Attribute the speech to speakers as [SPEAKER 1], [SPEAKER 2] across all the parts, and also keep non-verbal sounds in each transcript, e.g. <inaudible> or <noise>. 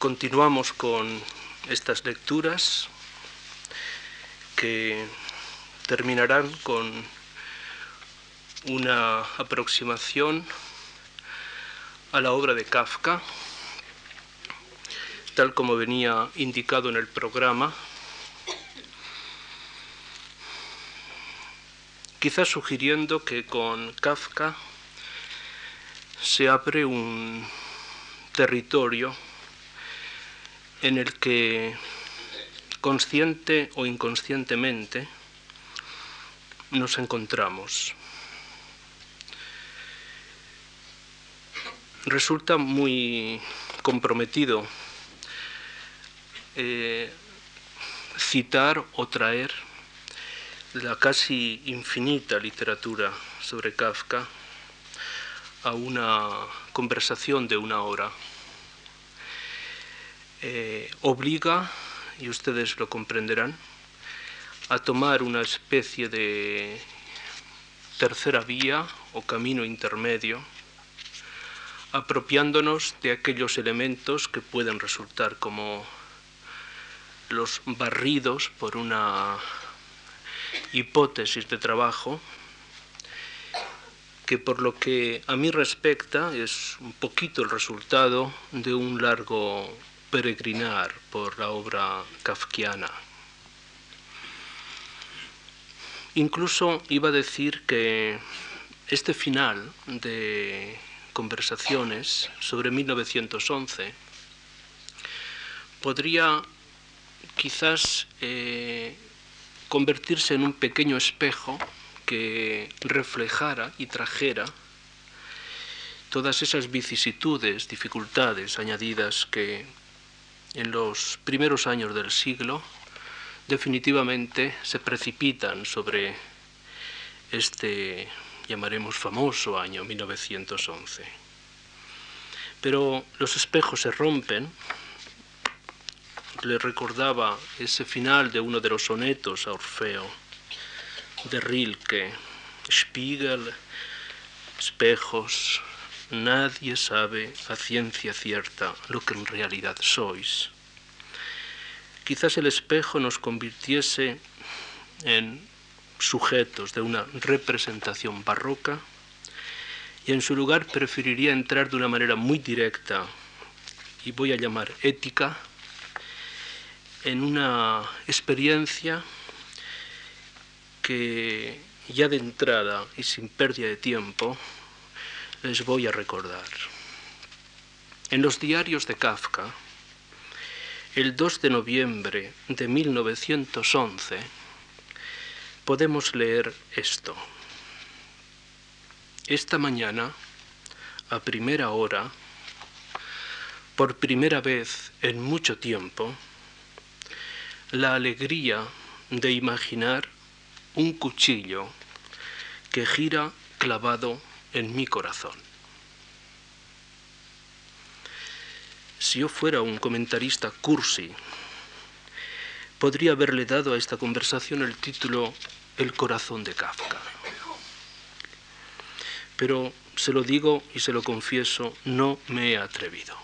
[SPEAKER 1] Continuamos con estas lecturas que terminarán con una aproximación a la obra de Kafka, tal como venía indicado en el programa, quizás sugiriendo que con Kafka se abre un territorio en el que consciente o inconscientemente nos encontramos. Resulta muy comprometido eh, citar o traer la casi infinita literatura sobre Kafka a una conversación de una hora eh, obliga, y ustedes lo comprenderán, a tomar una especie de tercera vía o camino intermedio, apropiándonos de aquellos elementos que pueden resultar como los barridos por una hipótesis de trabajo que por lo que a mí respecta es un poquito el resultado de un largo peregrinar por la obra kafkiana. Incluso iba a decir que este final de conversaciones sobre 1911 podría quizás eh, convertirse en un pequeño espejo que reflejara y trajera todas esas vicisitudes, dificultades añadidas que en los primeros años del siglo definitivamente se precipitan sobre este, llamaremos famoso año 1911. Pero los espejos se rompen. Le recordaba ese final de uno de los sonetos a Orfeo de Rilke, Spiegel, espejos, Nadie sabe a ciencia cierta lo que en realidad sois. Quizás el espejo nos convirtiese en sujetos de una representación barroca y en su lugar preferiría entrar de una manera muy directa y voy a llamar ética en una experiencia que ya de entrada y sin pérdida de tiempo les voy a recordar. En los diarios de Kafka, el 2 de noviembre de 1911, podemos leer esto. Esta mañana, a primera hora, por primera vez en mucho tiempo, la alegría de imaginar un cuchillo que gira clavado en mi corazón. Si yo fuera un comentarista cursi, podría haberle dado a esta conversación el título El corazón de Kafka. Pero se lo digo y se lo confieso, no me he atrevido.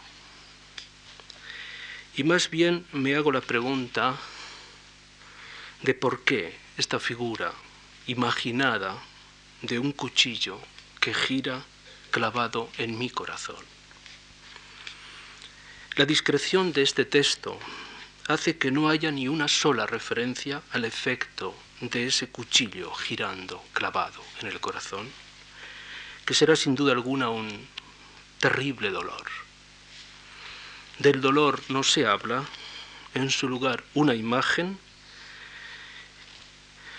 [SPEAKER 1] Y más bien me hago la pregunta de por qué esta figura imaginada de un cuchillo que gira clavado en mi corazón. La discreción de este texto hace que no haya ni una sola referencia al efecto de ese cuchillo girando clavado en el corazón, que será sin duda alguna un terrible dolor. Del dolor no se habla, en su lugar una imagen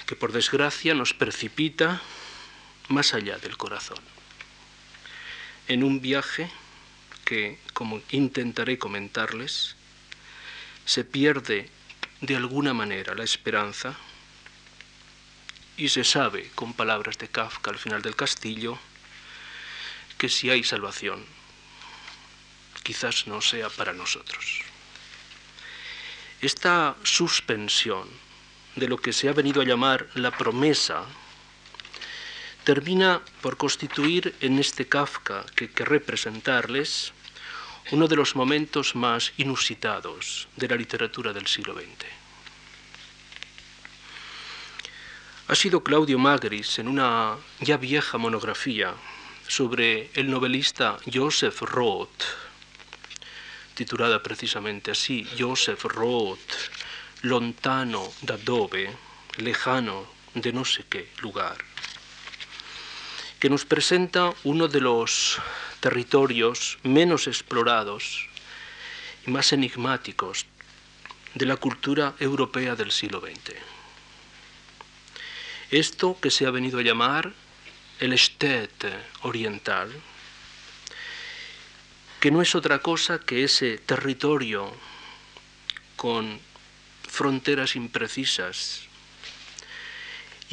[SPEAKER 1] que por desgracia nos precipita más allá del corazón. En un viaje que, como intentaré comentarles, se pierde de alguna manera la esperanza y se sabe, con palabras de Kafka al final del castillo, que si hay salvación, quizás no sea para nosotros. Esta suspensión de lo que se ha venido a llamar la promesa termina por constituir en este Kafka que, que representarles uno de los momentos más inusitados de la literatura del siglo XX. Ha sido Claudio Magris en una ya vieja monografía sobre el novelista Joseph Roth, titulada precisamente así, Joseph Roth, lontano da dove, lejano de no sé qué lugar, que nos presenta uno de los territorios menos explorados y más enigmáticos de la cultura europea del siglo XX. Esto que se ha venido a llamar el Städte oriental, que no es otra cosa que ese territorio con fronteras imprecisas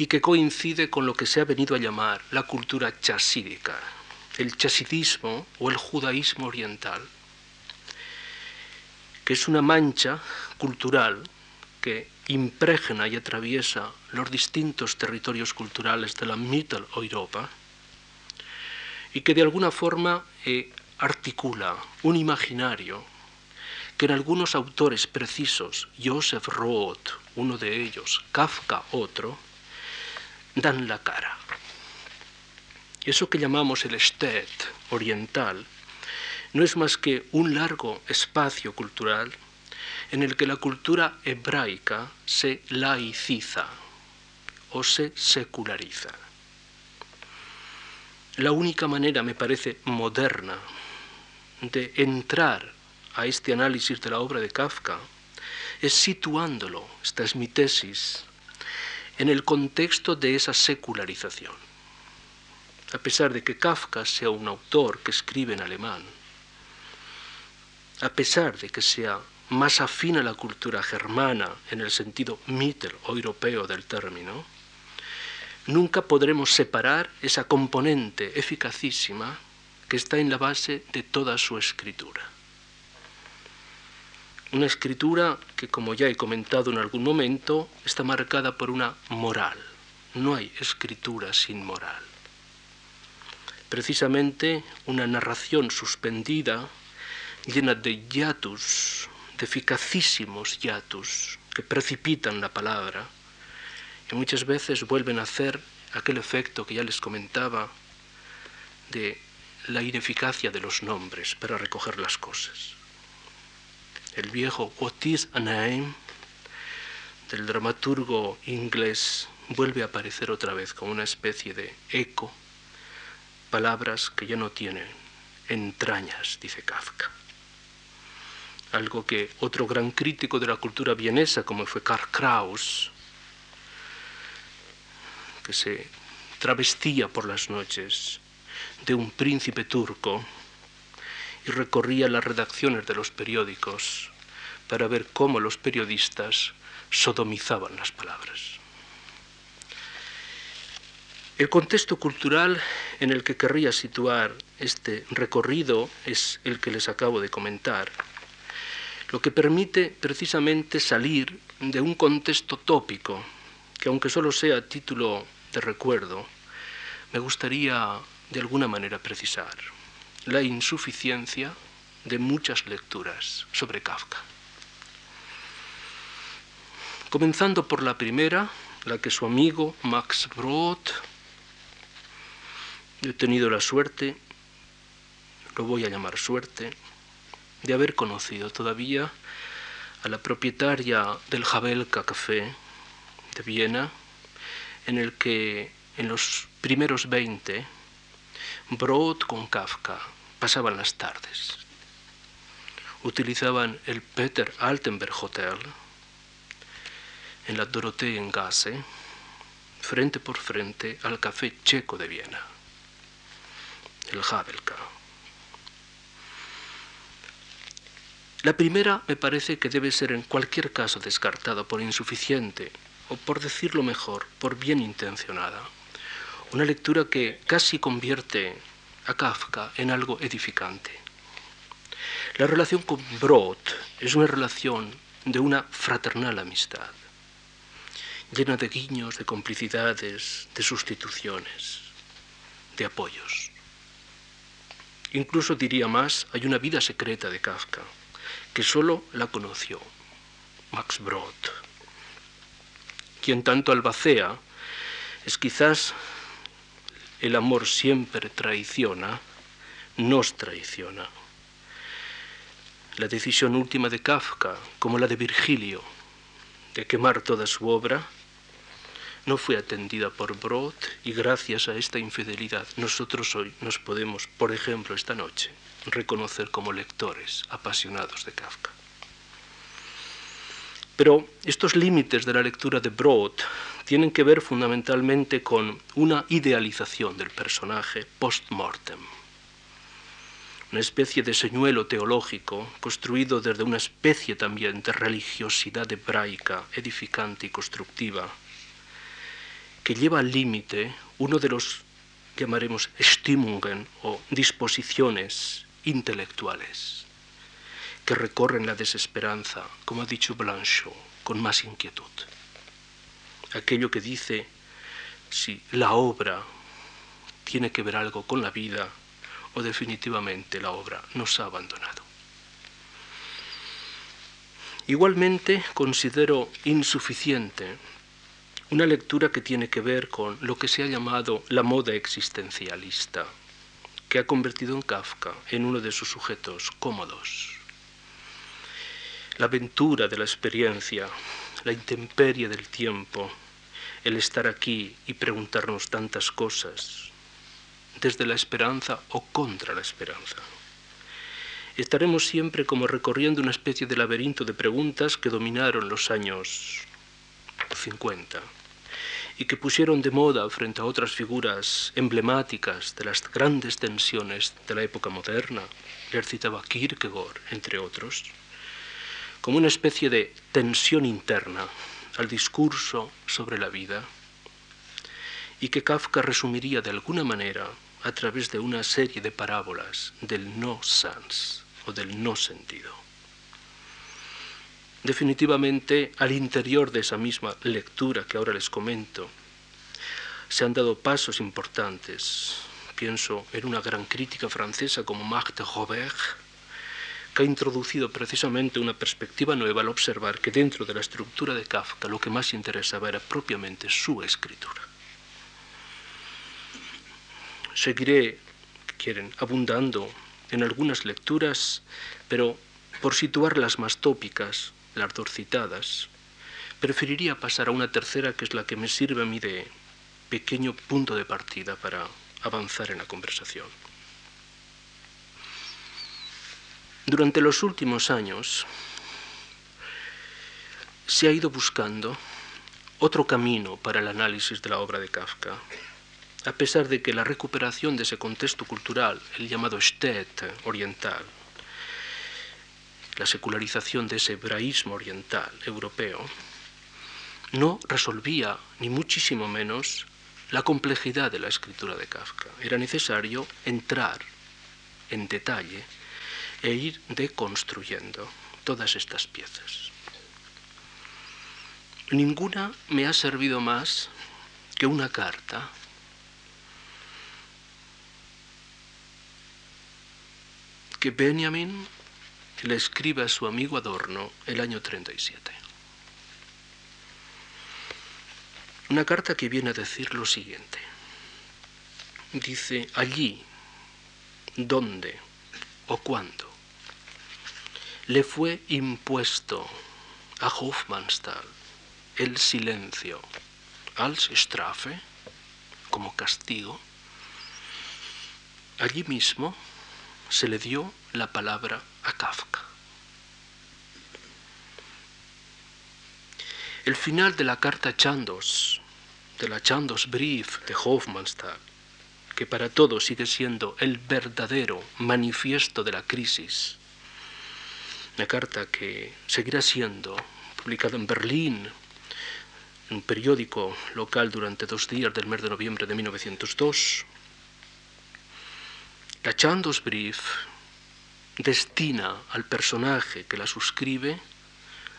[SPEAKER 1] y que coincide con lo que se ha venido a llamar la cultura chasídica, el chasidismo o el judaísmo oriental, que es una mancha cultural que impregna y atraviesa los distintos territorios culturales de la Mittel Europa y que de alguna forma eh, articula un imaginario que en algunos autores precisos, Joseph Roth, uno de ellos, Kafka, otro, dan la cara. Eso que llamamos el Estet oriental no es más que un largo espacio cultural en el que la cultura hebraica se laiciza o se seculariza. La única manera, me parece, moderna de entrar a este análisis de la obra de Kafka es situándolo, esta es mi tesis, en el contexto de esa secularización. A pesar de que Kafka sea un autor que escribe en alemán, a pesar de que sea más afín a la cultura germana en el sentido mittel o europeo del término, nunca podremos separar esa componente eficacísima que está en la base de toda su escritura. Una escritura que, como ya he comentado en algún momento, está marcada por una moral. No hay escritura sin moral. Precisamente una narración suspendida, llena de hiatus, de eficacísimos hiatus, que precipitan la palabra, y muchas veces vuelven a hacer aquel efecto que ya les comentaba de la ineficacia de los nombres para recoger las cosas. El viejo What a del dramaturgo inglés vuelve a aparecer otra vez como una especie de eco, palabras que ya no tienen entrañas, dice Kafka. Algo que otro gran crítico de la cultura vienesa, como fue Karl Kraus, que se travestía por las noches de un príncipe turco y recorría las redacciones de los periódicos para ver cómo los periodistas sodomizaban las palabras. El contexto cultural en el que querría situar este recorrido es el que les acabo de comentar, lo que permite precisamente salir de un contexto tópico, que aunque solo sea título de recuerdo, me gustaría de alguna manera precisar la insuficiencia de muchas lecturas sobre Kafka. Comenzando por la primera, la que su amigo Max Brod, he tenido la suerte, lo voy a llamar suerte, de haber conocido todavía a la propietaria del Jabelka Café de Viena, en el que en los primeros 20 Brod con Kafka pasaban las tardes. Utilizaban el Peter Altenberg Hotel en la Gasse, frente por frente al café checo de Viena, el Havelka. La primera me parece que debe ser en cualquier caso descartada por insuficiente, o por decirlo mejor, por bien intencionada una lectura que casi convierte a Kafka en algo edificante. La relación con Brod es una relación de una fraternal amistad, llena de guiños, de complicidades, de sustituciones, de apoyos. Incluso diría más, hay una vida secreta de Kafka, que solo la conoció Max Brod. Quien tanto albacea es quizás el amor siempre traiciona, nos traiciona. La decisión última de Kafka, como la de Virgilio, de quemar toda su obra, no fue atendida por Brod y gracias a esta infidelidad nosotros hoy nos podemos, por ejemplo, esta noche, reconocer como lectores apasionados de Kafka. Pero estos límites de la lectura de Brod tienen que ver fundamentalmente con una idealización del personaje post-mortem, una especie de señuelo teológico construido desde una especie también de religiosidad hebraica edificante y constructiva que lleva al límite uno de los, llamaremos, Stimmungen o disposiciones intelectuales que recorren la desesperanza, como ha dicho Blanchot, con más inquietud. Aquello que dice si la obra tiene que ver algo con la vida o definitivamente la obra nos ha abandonado. Igualmente considero insuficiente una lectura que tiene que ver con lo que se ha llamado la moda existencialista, que ha convertido en Kafka en uno de sus sujetos cómodos. La aventura de la experiencia, la intemperie del tiempo, el estar aquí y preguntarnos tantas cosas, desde la esperanza o contra la esperanza. Estaremos siempre como recorriendo una especie de laberinto de preguntas que dominaron los años 50 y que pusieron de moda frente a otras figuras emblemáticas de las grandes tensiones de la época moderna, les citaba Kierkegaard, entre otros, como una especie de tensión interna al discurso sobre la vida, y que Kafka resumiría de alguna manera a través de una serie de parábolas del no sans o del no sentido. Definitivamente, al interior de esa misma lectura que ahora les comento, se han dado pasos importantes. Pienso en una gran crítica francesa como Marc de Robert, que ha introducido precisamente una perspectiva nueva al observar que dentro de la estructura de Kafka lo que más interesaba era propiamente su escritura. Seguiré, quieren, abundando en algunas lecturas, pero por situarlas más tópicas, las dos citadas, preferiría pasar a una tercera que es la que me sirve a mí de pequeño punto de partida para avanzar en la conversación. Durante los últimos años se ha ido buscando otro camino para el análisis de la obra de Kafka, a pesar de que la recuperación de ese contexto cultural, el llamado Stet oriental, la secularización de ese hebraísmo oriental europeo, no resolvía, ni muchísimo menos, la complejidad de la escritura de Kafka. Era necesario entrar en detalle e ir deconstruyendo todas estas piezas. Ninguna me ha servido más que una carta que Benjamin le escribe a su amigo Adorno el año 37. Una carta que viene a decir lo siguiente. Dice, allí, ¿dónde o cuándo? Le fue impuesto a Hofmannsthal el silencio, als Strafe, como castigo. Allí mismo se le dio la palabra a Kafka. El final de la carta Chandos, de la Chandos Brief de Hofmannsthal, que para todos sigue siendo el verdadero manifiesto de la crisis, una carta que seguirá siendo publicada en Berlín, en un periódico local durante dos días del mes de noviembre de 1902, la Chandos Brief destina al personaje que la suscribe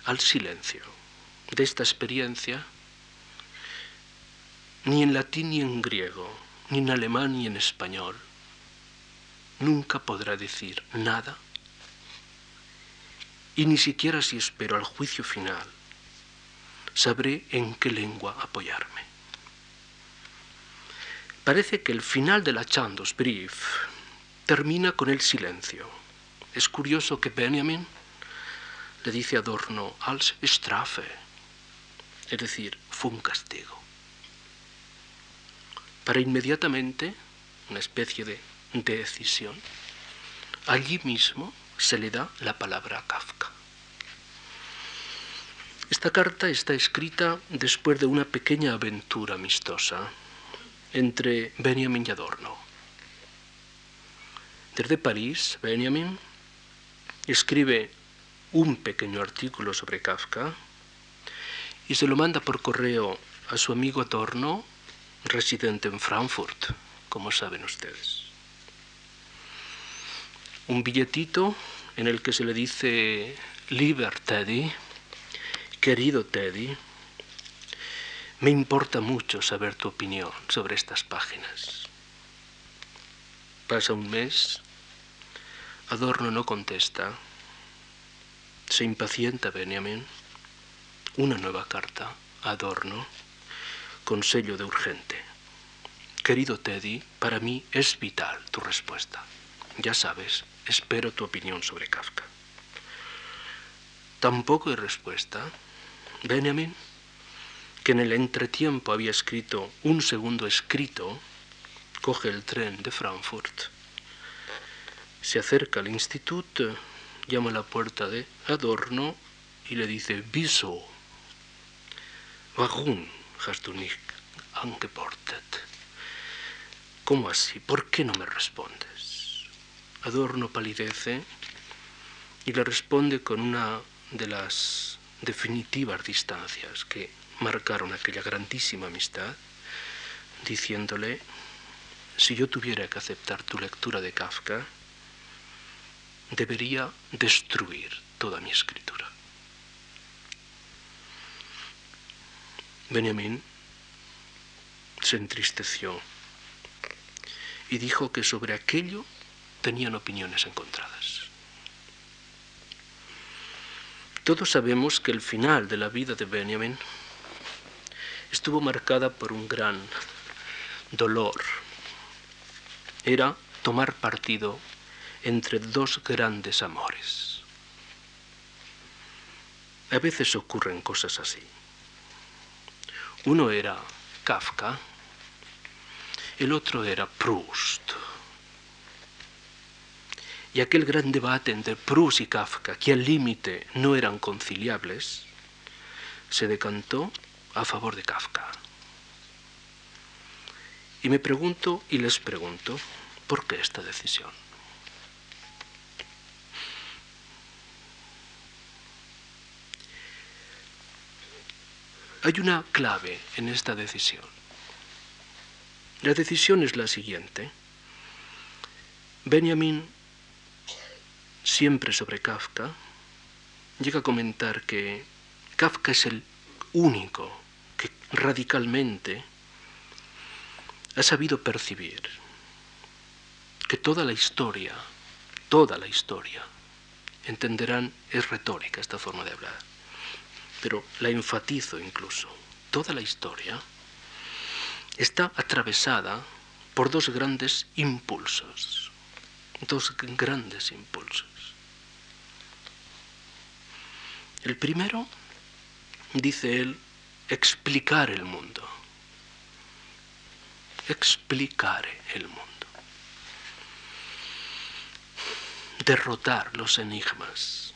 [SPEAKER 1] al silencio de esta experiencia, ni en latín ni en griego, ni en alemán ni en español. nunca podrá decir nada y ni siquiera si espero al juicio final sabré en qué lengua apoyarme. Parece que el final de la Chandos Brief termina con el silencio. Es curioso que Benjamin le dice a Adorno als Strafe, es decir, fue un castigo. Para inmediatamente, una especie de decisión, allí mismo se le da la palabra a Kafka. Esta carta está escrita después de una pequeña aventura amistosa entre Benjamin y Adorno. Desde París, Benjamin escribe un pequeño artículo sobre Kafka y se lo manda por correo a su amigo Adorno, residente en Frankfurt, como saben ustedes. Un billetito en el que se le dice Lieber Teddy, querido Teddy, me importa mucho saber tu opinión sobre estas páginas. Pasa un mes, Adorno no contesta, se impacienta Benjamin, una nueva carta, Adorno, con sello de urgente. Querido Teddy, para mí es vital tu respuesta. Ya sabes, espero tu opinión sobre Kafka. Tampoco hay respuesta. Benjamin, que en el entretiempo había escrito un segundo escrito, coge el tren de Frankfurt, se acerca al instituto, llama a la puerta de Adorno y le dice, Wieso? Warum hast du nicht angeportet? ¿Cómo así? ¿Por qué no me respondes? Adorno palidece y le responde con una de las definitivas distancias que marcaron aquella grandísima amistad, diciéndole, si yo tuviera que aceptar tu lectura de Kafka, debería destruir toda mi escritura. Benjamín se entristeció y dijo que sobre aquello tenían opiniones encontradas. Todos sabemos que el final de la vida de Benjamin estuvo marcada por un gran dolor. Era tomar partido entre dos grandes amores. A veces ocurren cosas así. Uno era Kafka, el otro era Proust y aquel gran debate entre Proust y Kafka, que al límite no eran conciliables, se decantó a favor de Kafka. Y me pregunto y les pregunto, ¿por qué esta decisión? Hay una clave en esta decisión. La decisión es la siguiente. Benjamin siempre sobre Kafka, llega a comentar que Kafka es el único que radicalmente ha sabido percibir que toda la historia, toda la historia, entenderán, es retórica esta forma de hablar, pero la enfatizo incluso, toda la historia está atravesada por dos grandes impulsos, dos grandes impulsos. El primero, dice él, explicar el mundo. Explicar el mundo. Derrotar los enigmas.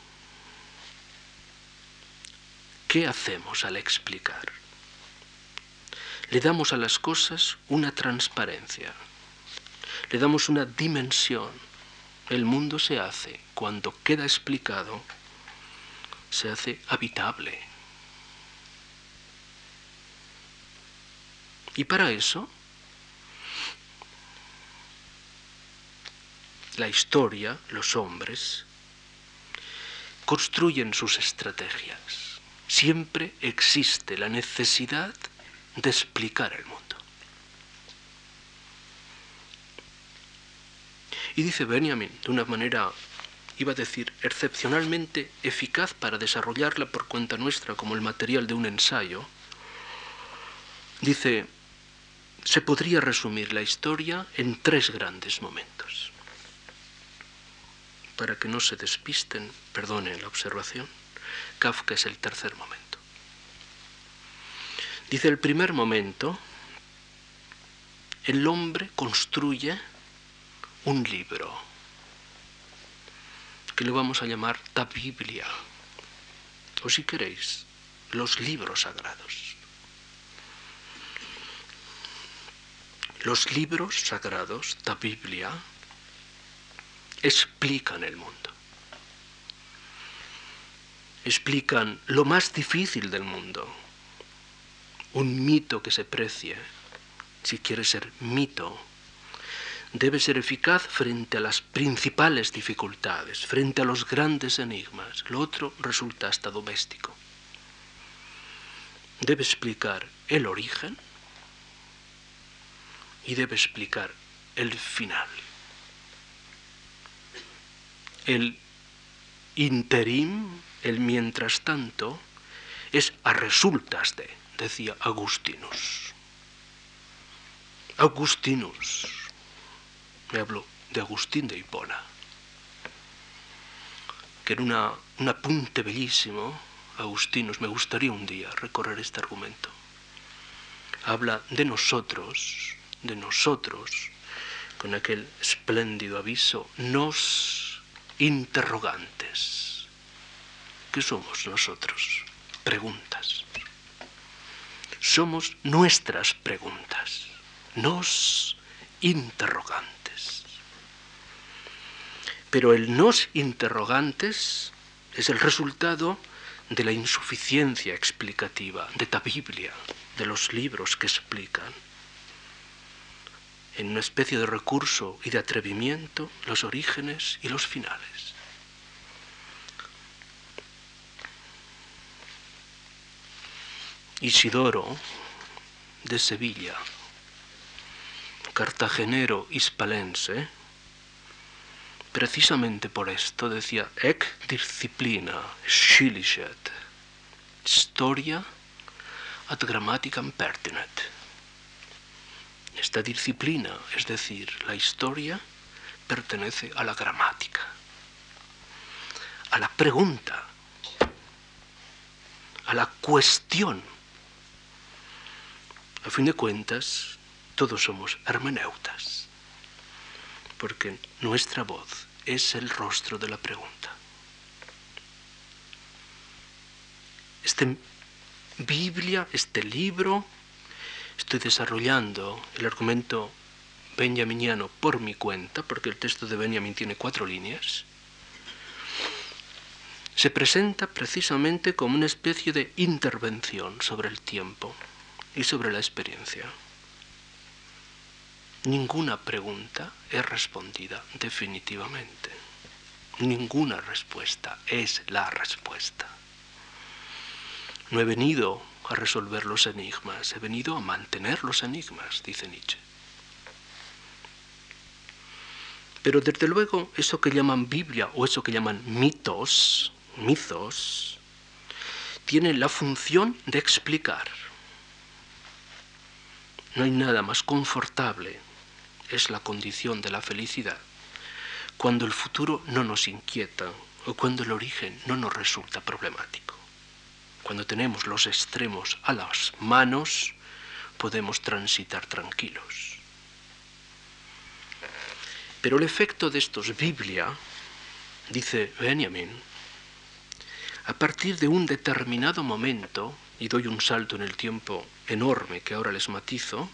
[SPEAKER 1] ¿Qué hacemos al explicar? Le damos a las cosas una transparencia, le damos una dimensión. El mundo se hace cuando queda explicado se hace habitable. Y para eso, la historia, los hombres, construyen sus estrategias. Siempre existe la necesidad de explicar el mundo. Y dice Benjamin, de una manera, iba a decir, excepcionalmente eficaz para desarrollarla por cuenta nuestra como el material de un ensayo, dice, se podría resumir la historia en tres grandes momentos. Para que no se despisten, perdonen la observación, Kafka es el tercer momento. Dice el primer momento, el hombre construye un libro que le vamos a llamar la Biblia, o si queréis, los libros sagrados. Los libros sagrados, la Biblia, explican el mundo. Explican lo más difícil del mundo, un mito que se precie, si quiere ser mito, debe ser eficaz frente a las principales dificultades, frente a los grandes enigmas. Lo otro resulta hasta doméstico. Debe explicar el origen y debe explicar el final. El interim, el mientras tanto, es a resultas de, decía Agustinus. Agustinus. Me hablo de Agustín de Hipona, que en una, un apunte bellísimo, Agustinus, me gustaría un día recorrer este argumento. Habla de nosotros, de nosotros, con aquel espléndido aviso, nos interrogantes. ¿Qué somos nosotros? Preguntas. Somos nuestras preguntas nos interrogantes. Pero el nos interrogantes es el resultado de la insuficiencia explicativa de la Biblia, de los libros que explican. En una especie de recurso y de atrevimiento, los orígenes y los finales. Isidoro de Sevilla cartagenero hispalense, precisamente por esto decía, ec disciplina scilicet, historia ad grammaticam pertinet. Esta disciplina, es decir, la historia, pertenece a la gramática, a la pregunta, a la cuestión. A fin de cuentas, todos somos hermeneutas, porque nuestra voz es el rostro de la pregunta. Este Biblia, este libro, estoy desarrollando el argumento benjaminiano por mi cuenta, porque el texto de Benjamin tiene cuatro líneas, se presenta precisamente como una especie de intervención sobre el tiempo y sobre la experiencia ninguna pregunta es respondida definitivamente. Ninguna respuesta es la respuesta. No he venido a resolver los enigmas, he venido a mantener los enigmas, dice Nietzsche. Pero desde luego eso que llaman Biblia o eso que llaman mitos, mitos, tiene la función de explicar. No hay nada más confortable es la condición de la felicidad, cuando el futuro no nos inquieta o cuando el origen no nos resulta problemático. Cuando tenemos los extremos a las manos, podemos transitar tranquilos. Pero el efecto de estos Biblia, dice Benjamin, a partir de un determinado momento, y doy un salto en el tiempo enorme que ahora les matizo,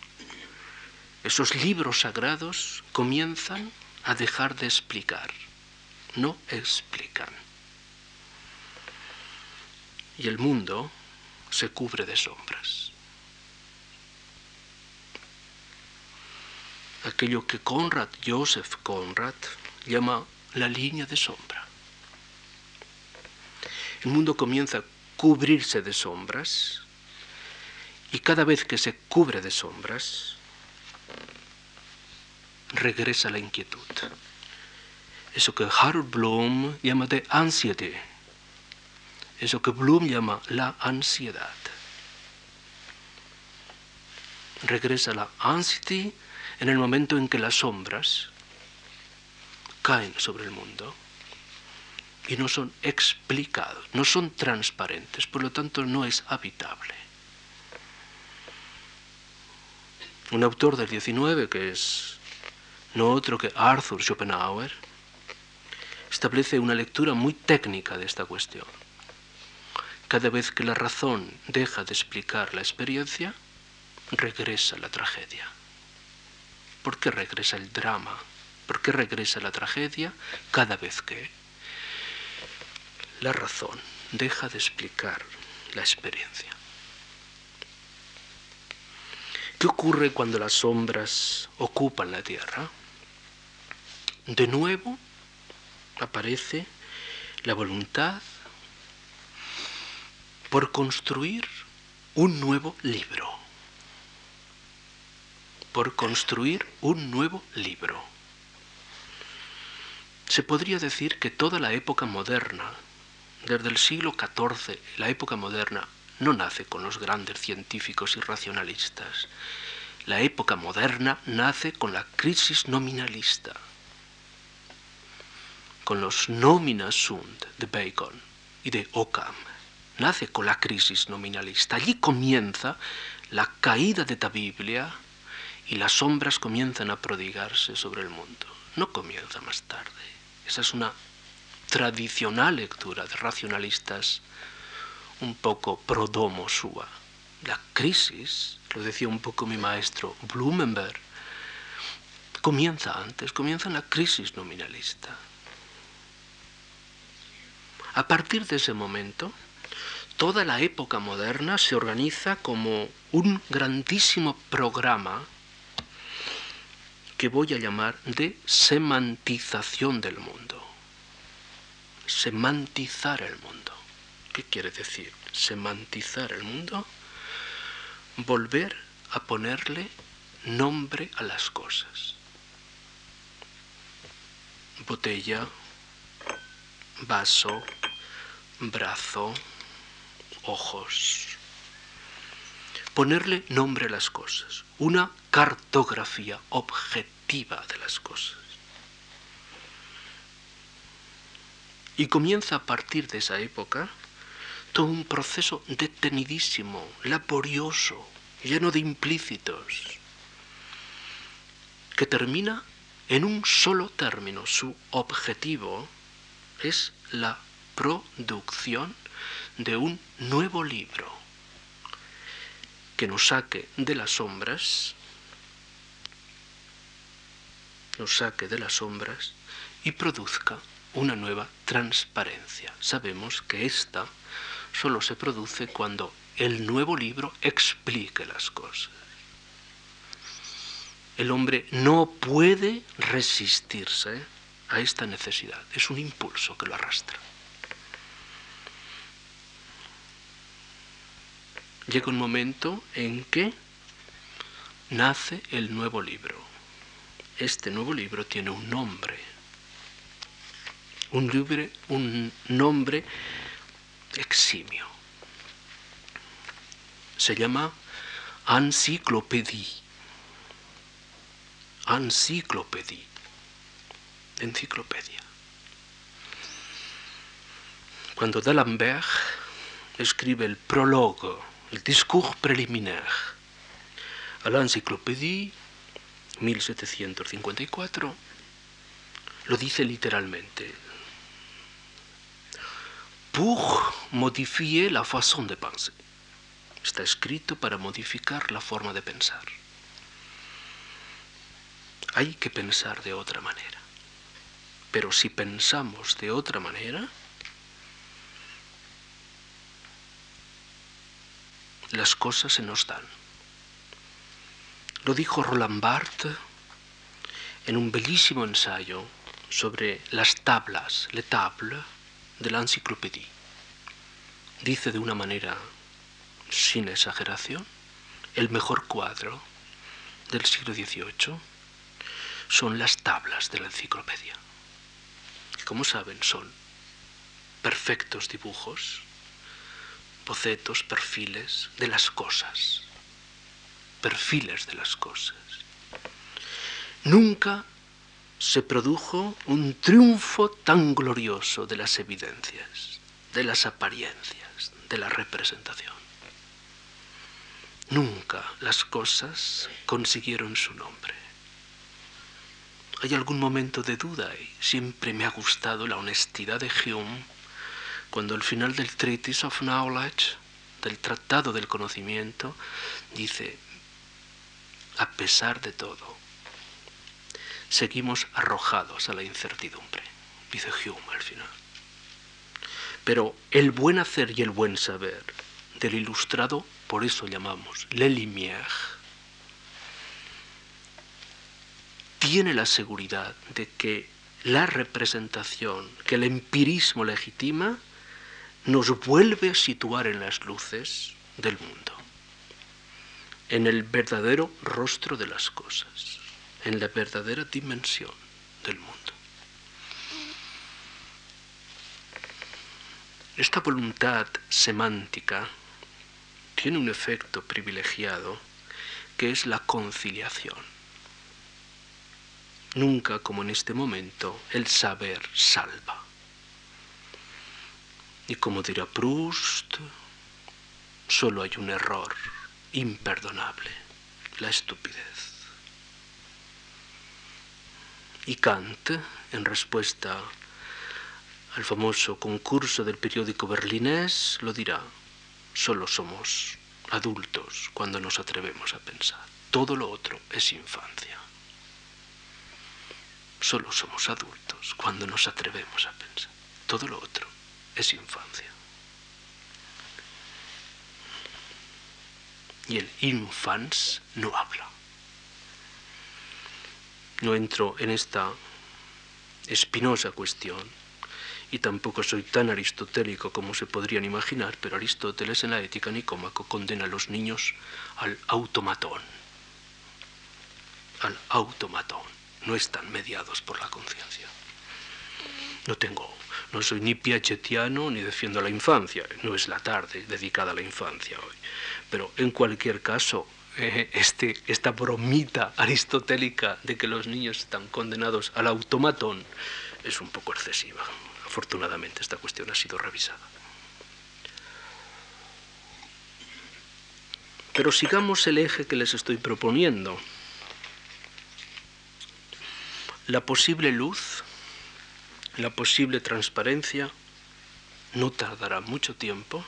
[SPEAKER 1] esos libros sagrados comienzan a dejar de explicar, no explican. Y el mundo se cubre de sombras. Aquello que Conrad, Joseph Conrad, llama la línea de sombra. El mundo comienza a cubrirse de sombras y cada vez que se cubre de sombras, regresa la inquietud. eso que Harold Bloom llama de ansiedad, eso que Bloom llama la ansiedad. Regresa la ansiedad en el momento en que las sombras caen sobre el mundo y no son explicados, no son transparentes, por lo tanto no es habitable. Un autor del 19, que es no otro que Arthur Schopenhauer, establece una lectura muy técnica de esta cuestión. Cada vez que la razón deja de explicar la experiencia, regresa la tragedia. ¿Por qué regresa el drama? ¿Por qué regresa la tragedia cada vez que la razón deja de explicar la experiencia? ¿Qué ocurre cuando las sombras ocupan la tierra? De nuevo aparece la voluntad por construir un nuevo libro. Por construir un nuevo libro. Se podría decir que toda la época moderna, desde el siglo XIV, la época moderna, no nace con los grandes científicos y racionalistas. La época moderna nace con la crisis nominalista, con los nomina sunt de Bacon y de Occam. Nace con la crisis nominalista. Allí comienza la caída de la Biblia y las sombras comienzan a prodigarse sobre el mundo. No comienza más tarde. Esa es una tradicional lectura de racionalistas un poco pro domo sua. La crisis, lo decía un poco mi maestro Blumenberg, comienza antes, comienza en la crisis nominalista. A partir de ese momento, toda la época moderna se organiza como un grandísimo programa que voy a llamar de semantización del mundo. Semantizar el mundo. ¿Qué quiere decir? Semantizar el mundo. Volver a ponerle nombre a las cosas. Botella, vaso, brazo, ojos. Ponerle nombre a las cosas. Una cartografía objetiva de las cosas. Y comienza a partir de esa época todo un proceso detenidísimo, laborioso, lleno de implícitos, que termina en un solo término. Su objetivo es la producción de un nuevo libro que nos saque de las sombras, nos saque de las sombras y produzca una nueva transparencia. Sabemos que esta solo se produce cuando el nuevo libro explique las cosas. El hombre no puede resistirse a esta necesidad, es un impulso que lo arrastra. Llega un momento en que nace el nuevo libro. Este nuevo libro tiene un nombre, un, libre, un nombre eximio. Se llama enciclopédie. Enciclopédie. Enciclopedia. Cuando D'Alembert escribe el prólogo, el discours préliminaire a l'Encyclopédie, 1754, lo dice literalmente pour modifier la façon de penser. Está escrito para modificar la forma de pensar. Hay que pensar de otra manera. Pero si pensamos de otra manera, las cosas se nos dan. Lo dijo Roland Barthes en un bellísimo ensayo sobre las tablas, les tables, de la enciclopedia. Dice de una manera sin exageración, el mejor cuadro del siglo XVIII son las tablas de la enciclopedia. como saben son perfectos dibujos, bocetos, perfiles de las cosas, perfiles de las cosas. Nunca se produjo un triunfo tan glorioso de las evidencias, de las apariencias, de la representación. Nunca las cosas consiguieron su nombre. Hay algún momento de duda y siempre me ha gustado la honestidad de Hume cuando al final del Treatise of Knowledge, del Tratado del Conocimiento, dice, a pesar de todo, seguimos arrojados a la incertidumbre, dice Hume al final. Pero el buen hacer y el buen saber del ilustrado, por eso llamamos Le Lumière, tiene la seguridad de que la representación que el empirismo legitima nos vuelve a situar en las luces del mundo, en el verdadero rostro de las cosas, en la verdadera dimensión del mundo. Esta voluntad semántica tiene un efecto privilegiado que es la conciliación. Nunca como en este momento el saber salva. Y como dirá Proust, solo hay un error imperdonable, la estupidez. Y Kant, en respuesta al famoso concurso del periódico berlinés, lo dirá, solo somos adultos cuando nos atrevemos a pensar. Todo lo otro es infancia. Solo somos adultos cuando nos atrevemos a pensar. Todo lo otro es infancia. Y el infans no habla. No entro en esta espinosa cuestión y tampoco soy tan aristotélico como se podrían imaginar, pero Aristóteles en la ética nicómaco condena a los niños al automatón. Al automatón. No están mediados por la conciencia. No tengo, no soy ni piagetiano ni defiendo la infancia. No es la tarde dedicada a la infancia hoy. Pero en cualquier caso, eh, este, esta bromita aristotélica de que los niños están condenados al automatón es un poco excesiva. Afortunadamente esta cuestión ha sido revisada. Pero sigamos el eje que les estoy proponiendo. La posible luz, la posible transparencia, no tardará mucho tiempo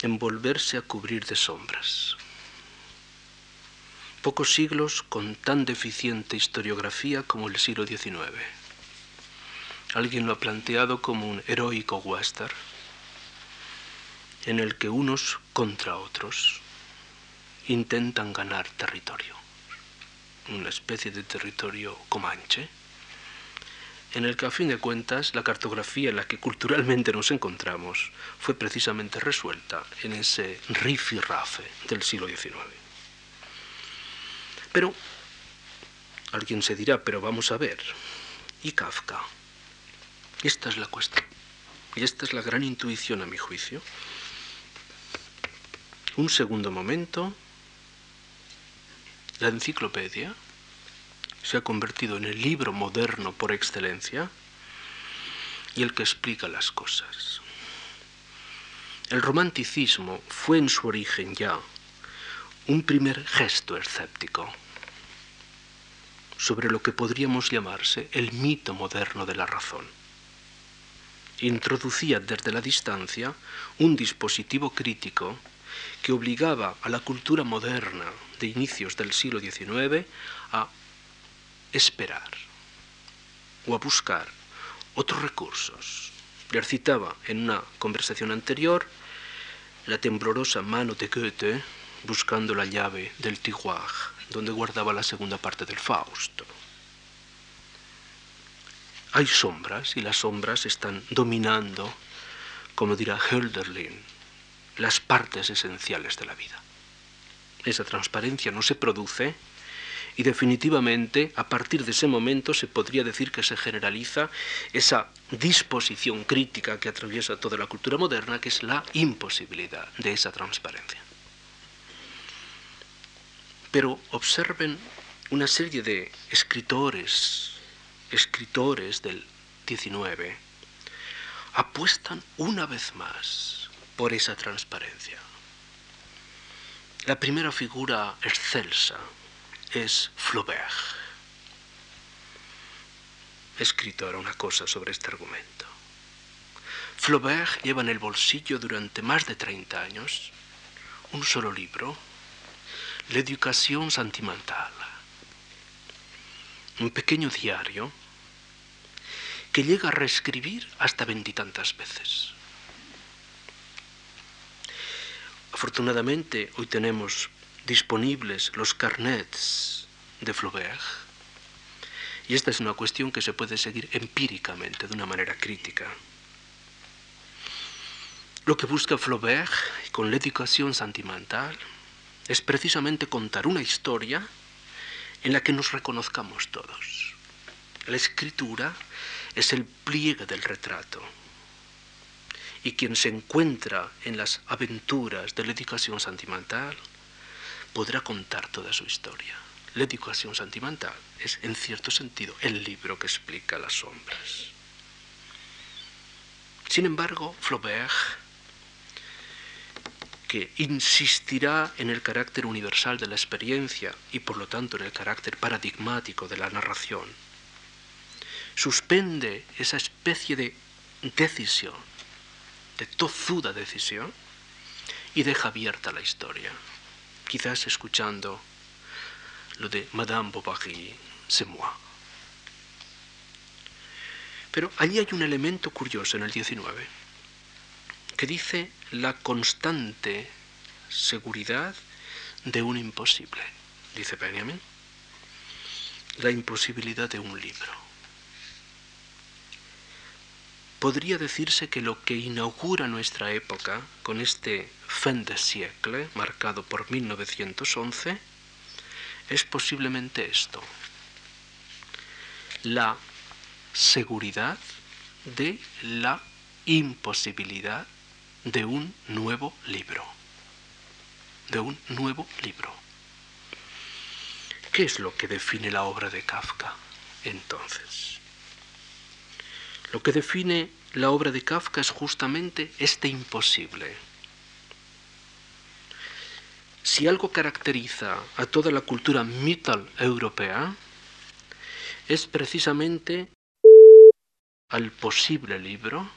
[SPEAKER 1] en volverse a cubrir de sombras. Pocos siglos con tan deficiente historiografía como el siglo XIX. Alguien lo ha planteado como un heroico western en el que unos contra otros intentan ganar territorio, una especie de territorio comanche, en el que a fin de cuentas la cartografía en la que culturalmente nos encontramos fue precisamente resuelta en ese rifirrafe del siglo XIX. Pero alguien se dirá, pero vamos a ver, ¿y Kafka? Esta es la cuestión. Y esta es la gran intuición a mi juicio. Un segundo momento, la enciclopedia se ha convertido en el libro moderno por excelencia y el que explica las cosas. El romanticismo fue en su origen ya un primer gesto escéptico sobre lo que podríamos llamarse el mito moderno de la razón introducía desde la distancia un dispositivo crítico que obligaba a la cultura moderna de inicios del siglo XIX a esperar o a buscar otros recursos. Le citaba en una conversación anterior la temblorosa mano de Goethe buscando la llave del tiroir donde guardaba la segunda parte del Fausto hay sombras y las sombras están dominando, como dirá Hölderlin, las partes esenciales de la vida. Esa transparencia no se produce Y definitivamente, a partir de ese momento, se podría decir que se generaliza esa disposición crítica que atraviesa toda la cultura moderna, que es la imposibilidad de esa transparencia. Pero observen una serie de escritores, escritores del 19, apuestan una vez más por esa transparencia. La primera figura excelsa es Flaubert. He escrito ahora una cosa sobre este argumento. Flaubert lleva en el bolsillo durante más de 30 años un solo libro, L'Education Sentimental, un pequeño diario que llega a reescribir hasta veintitantas veces. Afortunadamente hoy tenemos disponibles los carnets de Flaubert y esta es una cuestión que se puede seguir empíricamente de una manera crítica. Lo que busca Flaubert con la educación sentimental es precisamente contar una historia en la que nos reconozcamos todos. La escritura es el pliegue del retrato. Y quien se encuentra en las aventuras de la educación sentimental podrá contar toda su historia. La educación sentimental es, en cierto sentido, el libro que explica las sombras. Sin embargo, Flaubert, que insistirá en el carácter universal de la experiencia y por lo tanto en el carácter paradigmático de la narración, suspende esa especie de decisión, de tozuda decisión, y deja abierta la historia, quizás escuchando lo de Madame Bovary, c'est moi. Pero allí hay un elemento curioso en el 19, que dice la constante seguridad de un imposible, dice Benjamin, la imposibilidad de un libro. Podría decirse que lo que inaugura nuestra época con este fin de siècle marcado por 1911 es posiblemente esto, la seguridad de la imposibilidad de un nuevo libro, de un nuevo libro. ¿Qué es lo que define la obra de Kafka entonces? Lo que define la obra de Kafka es justamente este imposible. Si algo caracteriza a toda la cultura mital europea, es precisamente al posible libro.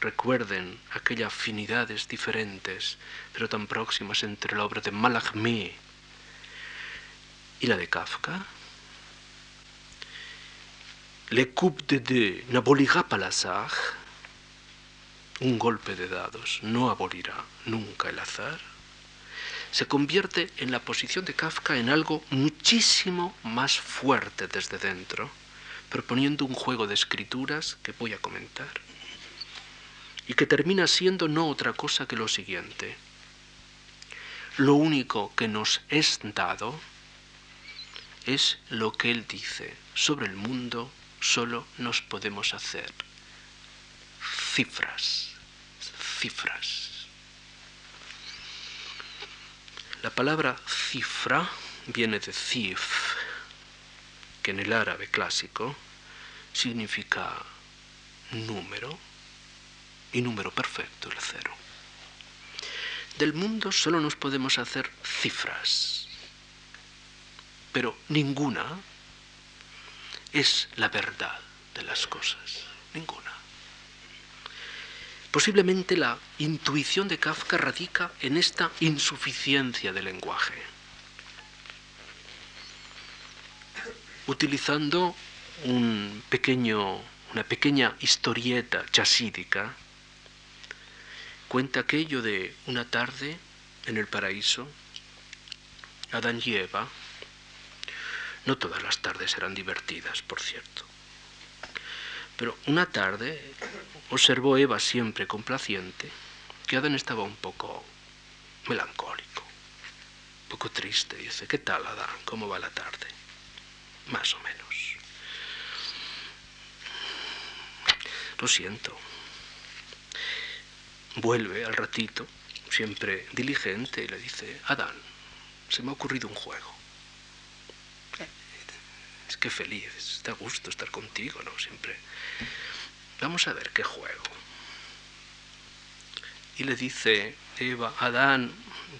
[SPEAKER 1] Recuerden aquellas afinidades diferentes, pero tan próximas entre la obra de Mallarmé y la de Kafka. Le coup de deux n'abolira pas l'azar. Un golpe de dados no abolirá nunca el azar. Se convierte en la posición de Kafka en algo muchísimo más fuerte desde dentro, proponiendo un juego de escrituras que voy a comentar, y que termina siendo no otra cosa que lo siguiente. Lo único que nos es dado es lo que él dice sobre el mundo solo nos podemos hacer cifras, cifras. La palabra cifra viene de cif, que en el árabe clásico significa número y número perfecto, el cero. Del mundo solo nos podemos hacer cifras, pero ninguna es la verdad de las cosas, ninguna. Posiblemente la intuición de Kafka radica en esta insuficiencia del lenguaje. Utilizando un pequeño, una pequeña historieta chasídica, cuenta aquello de una tarde en el paraíso, Adán y Eva no todas las tardes eran divertidas, por cierto. Pero una tarde observó Eva siempre complaciente que Adán estaba un poco melancólico. poco triste. Dice, ¿qué tal, Adán? ¿Cómo va la tarde? Más o menos. Lo siento. Vuelve al ratito, siempre diligente, y le dice, Adán, se me ha ocurrido un juego. Es que feliz, da gusto estar contigo, ¿no? Siempre. Vamos a ver qué juego. Y le dice Eva, Adán,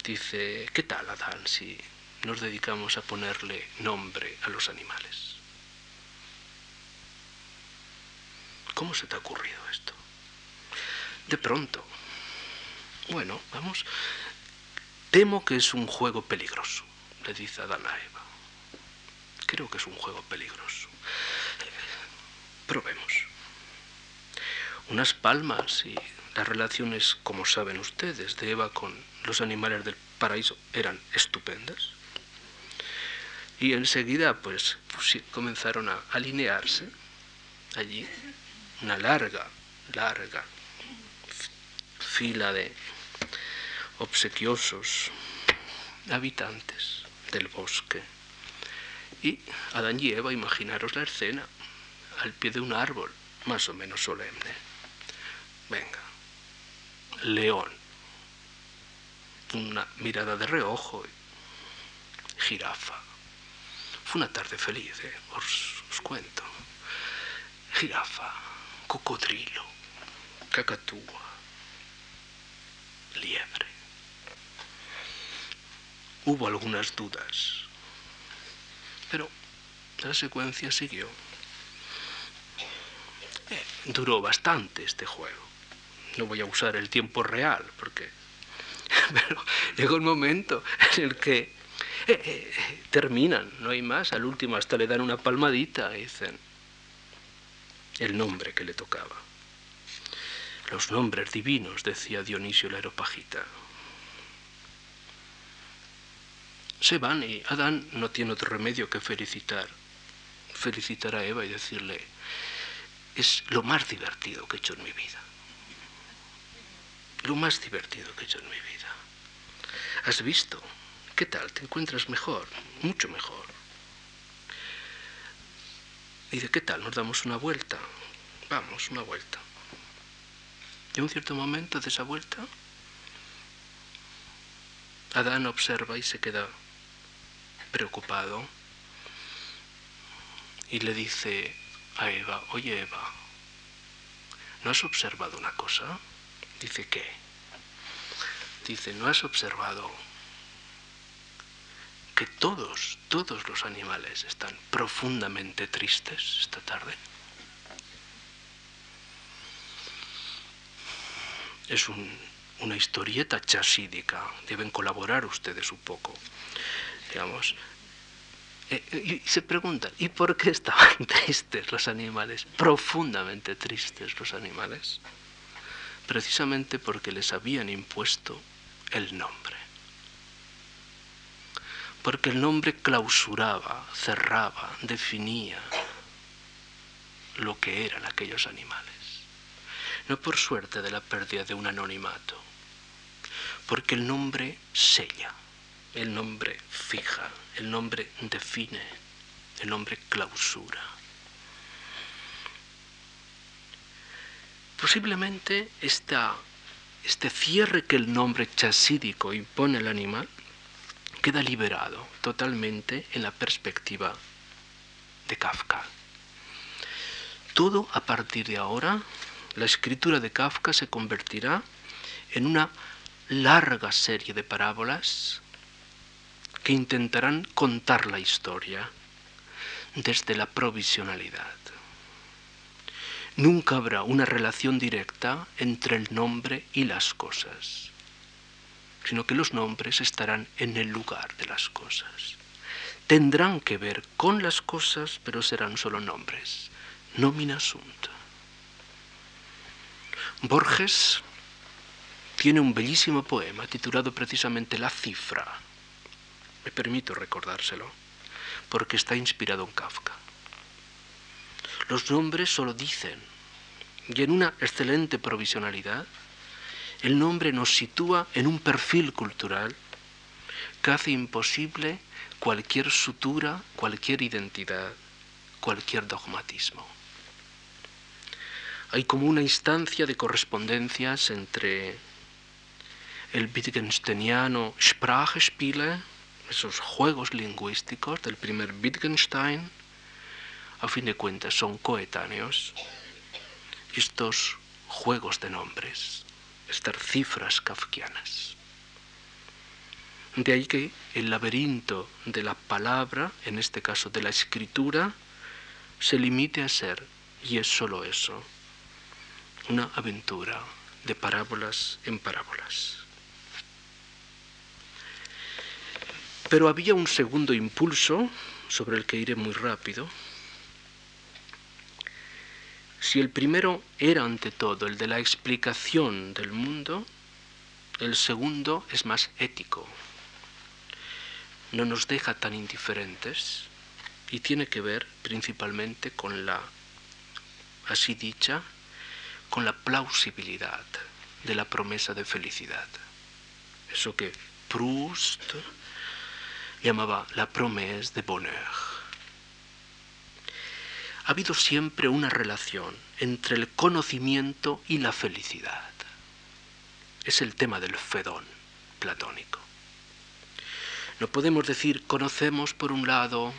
[SPEAKER 1] dice, ¿qué tal Adán si nos dedicamos a ponerle nombre a los animales? ¿Cómo se te ha ocurrido esto? De pronto. Bueno, vamos. Temo que es un juego peligroso, le dice Adán a Eva. Creo que es un juego peligroso. Probemos. Unas palmas y las relaciones, como saben ustedes, de Eva con los animales del paraíso eran estupendas. Y enseguida, pues, pues comenzaron a alinearse allí una larga, larga fila de obsequiosos habitantes del bosque. Y Adán y Eva, imaginaros la escena, al pie de un árbol, más o menos solemne. Venga, león, una mirada de reojo, jirafa. Fue una tarde feliz, ¿eh? os, os cuento. Jirafa, cocodrilo, cacatúa, Hubo algunas dudas, pero la secuencia siguió. Eh, duró bastante este juego. No voy a usar el tiempo real, porque... <laughs> Pero llegó un momento en el que eh, eh, terminan, no hay más. Al último hasta le dan una palmadita y dicen, el nombre que le tocaba. Los nombres divinos, decía Dionisio la Aeropagita. Se van y Adán no tiene otro remedio que felicitar, felicitar a Eva y decirle, es lo más divertido que he hecho en mi vida. Lo más divertido que he hecho en mi vida. ¿Has visto? ¿Qué tal? ¿Te encuentras mejor? Mucho mejor. Dice, ¿qué tal? ¿Nos damos una vuelta? Vamos, una vuelta. Y en un cierto momento de esa vuelta, Adán observa y se queda preocupado y le dice a Eva, oye Eva, ¿no has observado una cosa? Dice, ¿qué? Dice, ¿no has observado que todos, todos los animales están profundamente tristes esta tarde. Es una historieta chasídica, deben colaborar ustedes un poco, digamos. Eh, eh, y se preguntan, ¿y por qué estaban <laughs> tristes los animales? Profundamente tristes los animales. Precisamente porque les habían impuesto el nombre porque el nombre clausuraba, cerraba, definía lo que eran aquellos animales. No por suerte de la pérdida de un anonimato, porque el nombre sella, el nombre fija, el nombre define, el nombre clausura. Posiblemente este cierre que el nombre chasídico impone al animal queda liberado totalmente en la perspectiva de Kafka. Todo a partir de ahora, la escritura de Kafka se convertirá en una larga serie de parábolas que intentarán contar la historia desde la provisionalidad. Nunca habrá una relación directa entre el nombre y las cosas sino que los nombres estarán en el lugar de las cosas. Tendrán que ver con las cosas, pero serán solo nombres, nomina sunt. Borges tiene un bellísimo poema titulado precisamente La cifra. Me permito recordárselo, porque está inspirado en Kafka. Los nombres solo dicen, y en una excelente provisionalidad, el nombre nos sitúa en un perfil cultural que hace imposible cualquier sutura, cualquier identidad, cualquier dogmatismo. Hay como una instancia de correspondencias entre el Wittgensteiniano Sprachspiele, esos juegos lingüísticos del primer Wittgenstein, a fin de cuentas son coetáneos, estos juegos de nombres, estas cifras kafkianas. De ahí que el laberinto de la palabra, en este caso de la escritura, se limite a ser, y es solo eso, una aventura de parábolas en parábolas. Pero había un segundo impulso, sobre el que iré muy rápido. Si el primero era ante todo el de la explicación del mundo, el segundo es más ético. No nos deja tan indiferentes y tiene que ver principalmente con la, así dicha, con la plausibilidad de la promesa de felicidad. Eso que Proust llamaba la promesa de bonheur. Ha habido siempre una relación entre el conocimiento y la felicidad. Es el tema del fedón platónico. No podemos decir conocemos por un lado,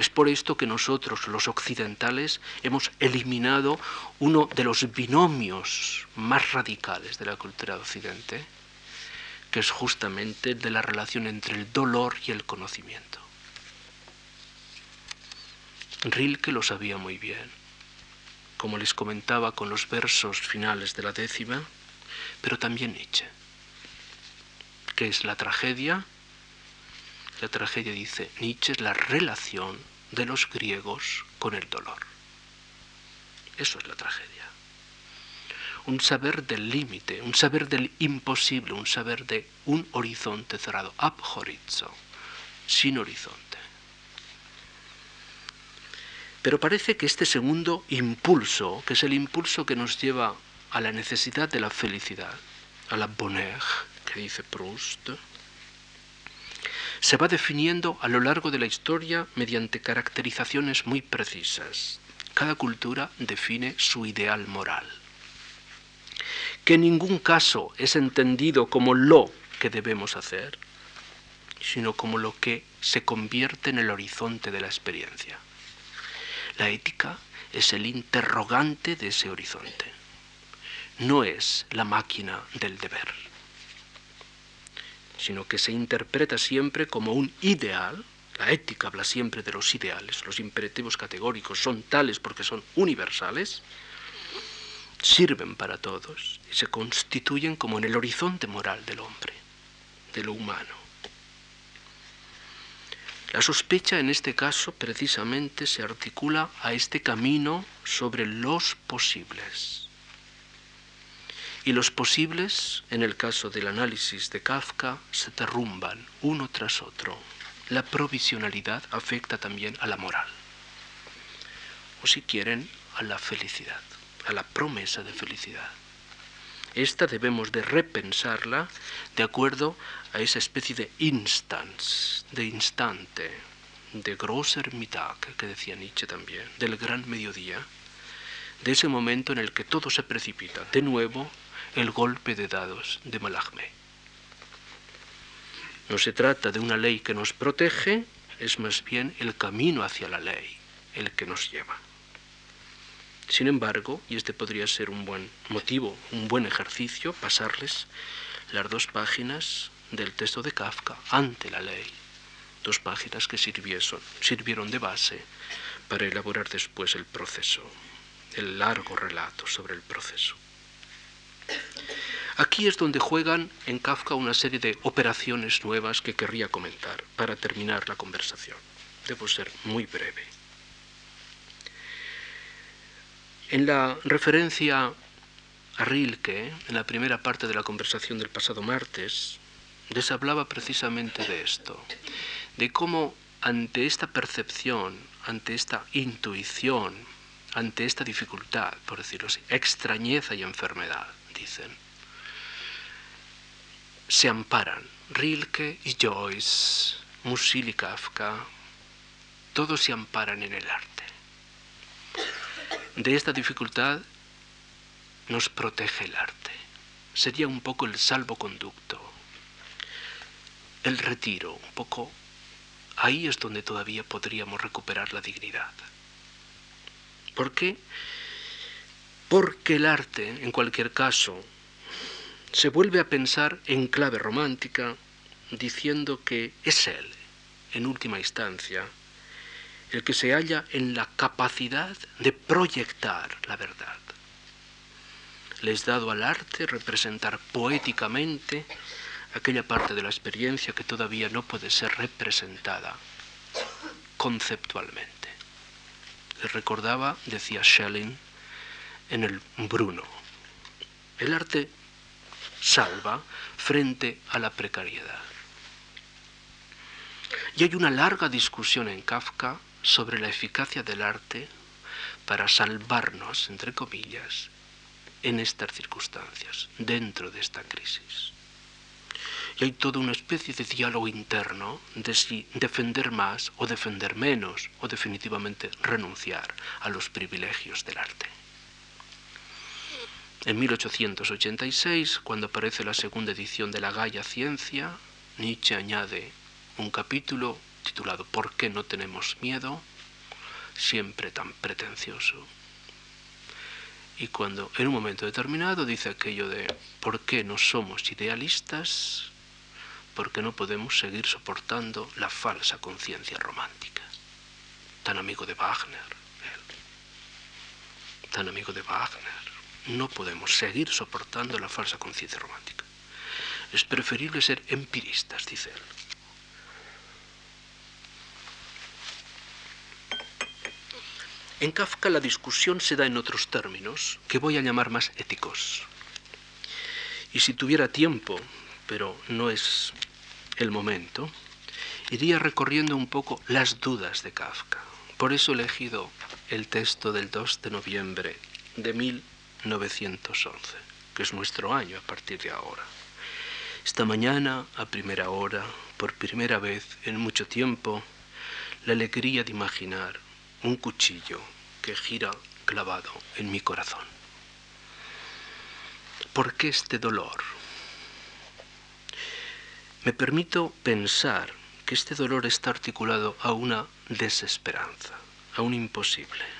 [SPEAKER 1] es por esto que nosotros, los occidentales, hemos eliminado uno de los binomios más radicales de la cultura de Occidente, que es justamente de la relación entre el dolor y el conocimiento. Rilke lo sabía muy bien, como les comentaba con los versos finales de la décima, pero también Nietzsche, que es la tragedia. La tragedia, dice Nietzsche, es la relación de los griegos con el dolor. Eso es la tragedia un saber del límite, un saber del imposible, un saber de un horizonte cerrado, ab horizon, sin horizonte. Pero parece que este segundo impulso, que es el impulso que nos lleva a la necesidad de la felicidad, a la bonheur, que dice Proust, se va definiendo a lo largo de la historia mediante caracterizaciones muy precisas. Cada cultura define su ideal moral que en ningún caso es entendido como lo que debemos hacer, sino como lo que se convierte en el horizonte de la experiencia. La ética es el interrogante de ese horizonte, no es la máquina del deber, sino que se interpreta siempre como un ideal. La ética habla siempre de los ideales, los imperativos categóricos son tales porque son universales, sirven para todos y se constituyen como en el horizonte moral del hombre, de lo humano. La sospecha en este caso precisamente se articula a este camino sobre los posibles. Y los posibles, en el caso del análisis de Kafka, se derrumban uno tras otro. La provisionalidad afecta también a la moral, o si quieren, a la felicidad a la promesa de felicidad. Esta debemos de repensarla de acuerdo a esa especie de instance, de instante, de großer Mittag, que decía Nietzsche también, del gran mediodía, de ese momento en el que todo se precipita, de nuevo el golpe de dados de Malagme. No se trata de una ley que nos protege, es más bien el camino hacia la ley el que nos lleva. Sin embargo, y este podría ser un buen motivo, un buen ejercicio, pasarles las dos páginas del texto de Kafka ante la ley, dos páginas que sirvieron, sirvieron de base para elaborar después el proceso, el largo relato sobre el proceso. Aquí es donde juegan en Kafka una serie de operaciones nuevas que querría comentar para terminar la conversación. Debo ser muy breve. En la referencia a Rilke, en la primera parte de la conversación del pasado martes, les hablaba precisamente de esto, de cómo ante esta percepción, ante esta intuición, ante esta dificultad, por decirlo así, extrañeza y enfermedad, dicen, se amparan Rilke y Joyce, Musil y Kafka, todos se amparan en el arte. De esta dificultad nos protege el arte. Sería un poco el salvoconducto, el retiro, un poco... Ahí es donde todavía podríamos recuperar la dignidad. ¿Por qué? Porque el arte, en cualquier caso, se vuelve a pensar en clave romántica, diciendo que es él, en última instancia, el que se halla en la capacidad de proyectar la verdad. Le es dado al arte representar poéticamente aquella parte de la experiencia que todavía no puede ser representada conceptualmente. Le recordaba, decía Schelling, en el Bruno. El arte salva frente a la precariedad. Y hay una larga discusión en Kafka sobre la eficacia del arte para salvarnos, entre comillas, en estas circunstancias, dentro de esta crisis. Y hay toda una especie de diálogo interno de si defender más o defender menos, o definitivamente renunciar a los privilegios del arte. En 1886, cuando aparece la segunda edición de la Gaia Ciencia, Nietzsche añade un capítulo titulado ¿Por qué no tenemos miedo? Siempre tan pretencioso. Y cuando en un momento determinado dice aquello de ¿por qué no somos idealistas? Porque no podemos seguir soportando la falsa conciencia romántica. Tan amigo de Wagner, tan amigo de Wagner no podemos seguir soportando la falsa conciencia romántica. Es preferible ser empiristas, dice él. En Kafka la discusión se da en otros términos, que voy a llamar más éticos. Y si tuviera tiempo, pero no es el momento, iría recorriendo un poco las dudas de Kafka. Por eso he elegido el texto del 2 de noviembre de 1911, que es nuestro año a partir de ahora. Esta mañana, a primera hora, por primera vez en mucho tiempo, la alegría de imaginar un cuchillo que gira clavado en mi corazón. ¿Por qué este dolor? Me permito pensar que este dolor está articulado a una desesperanza, a un imposible.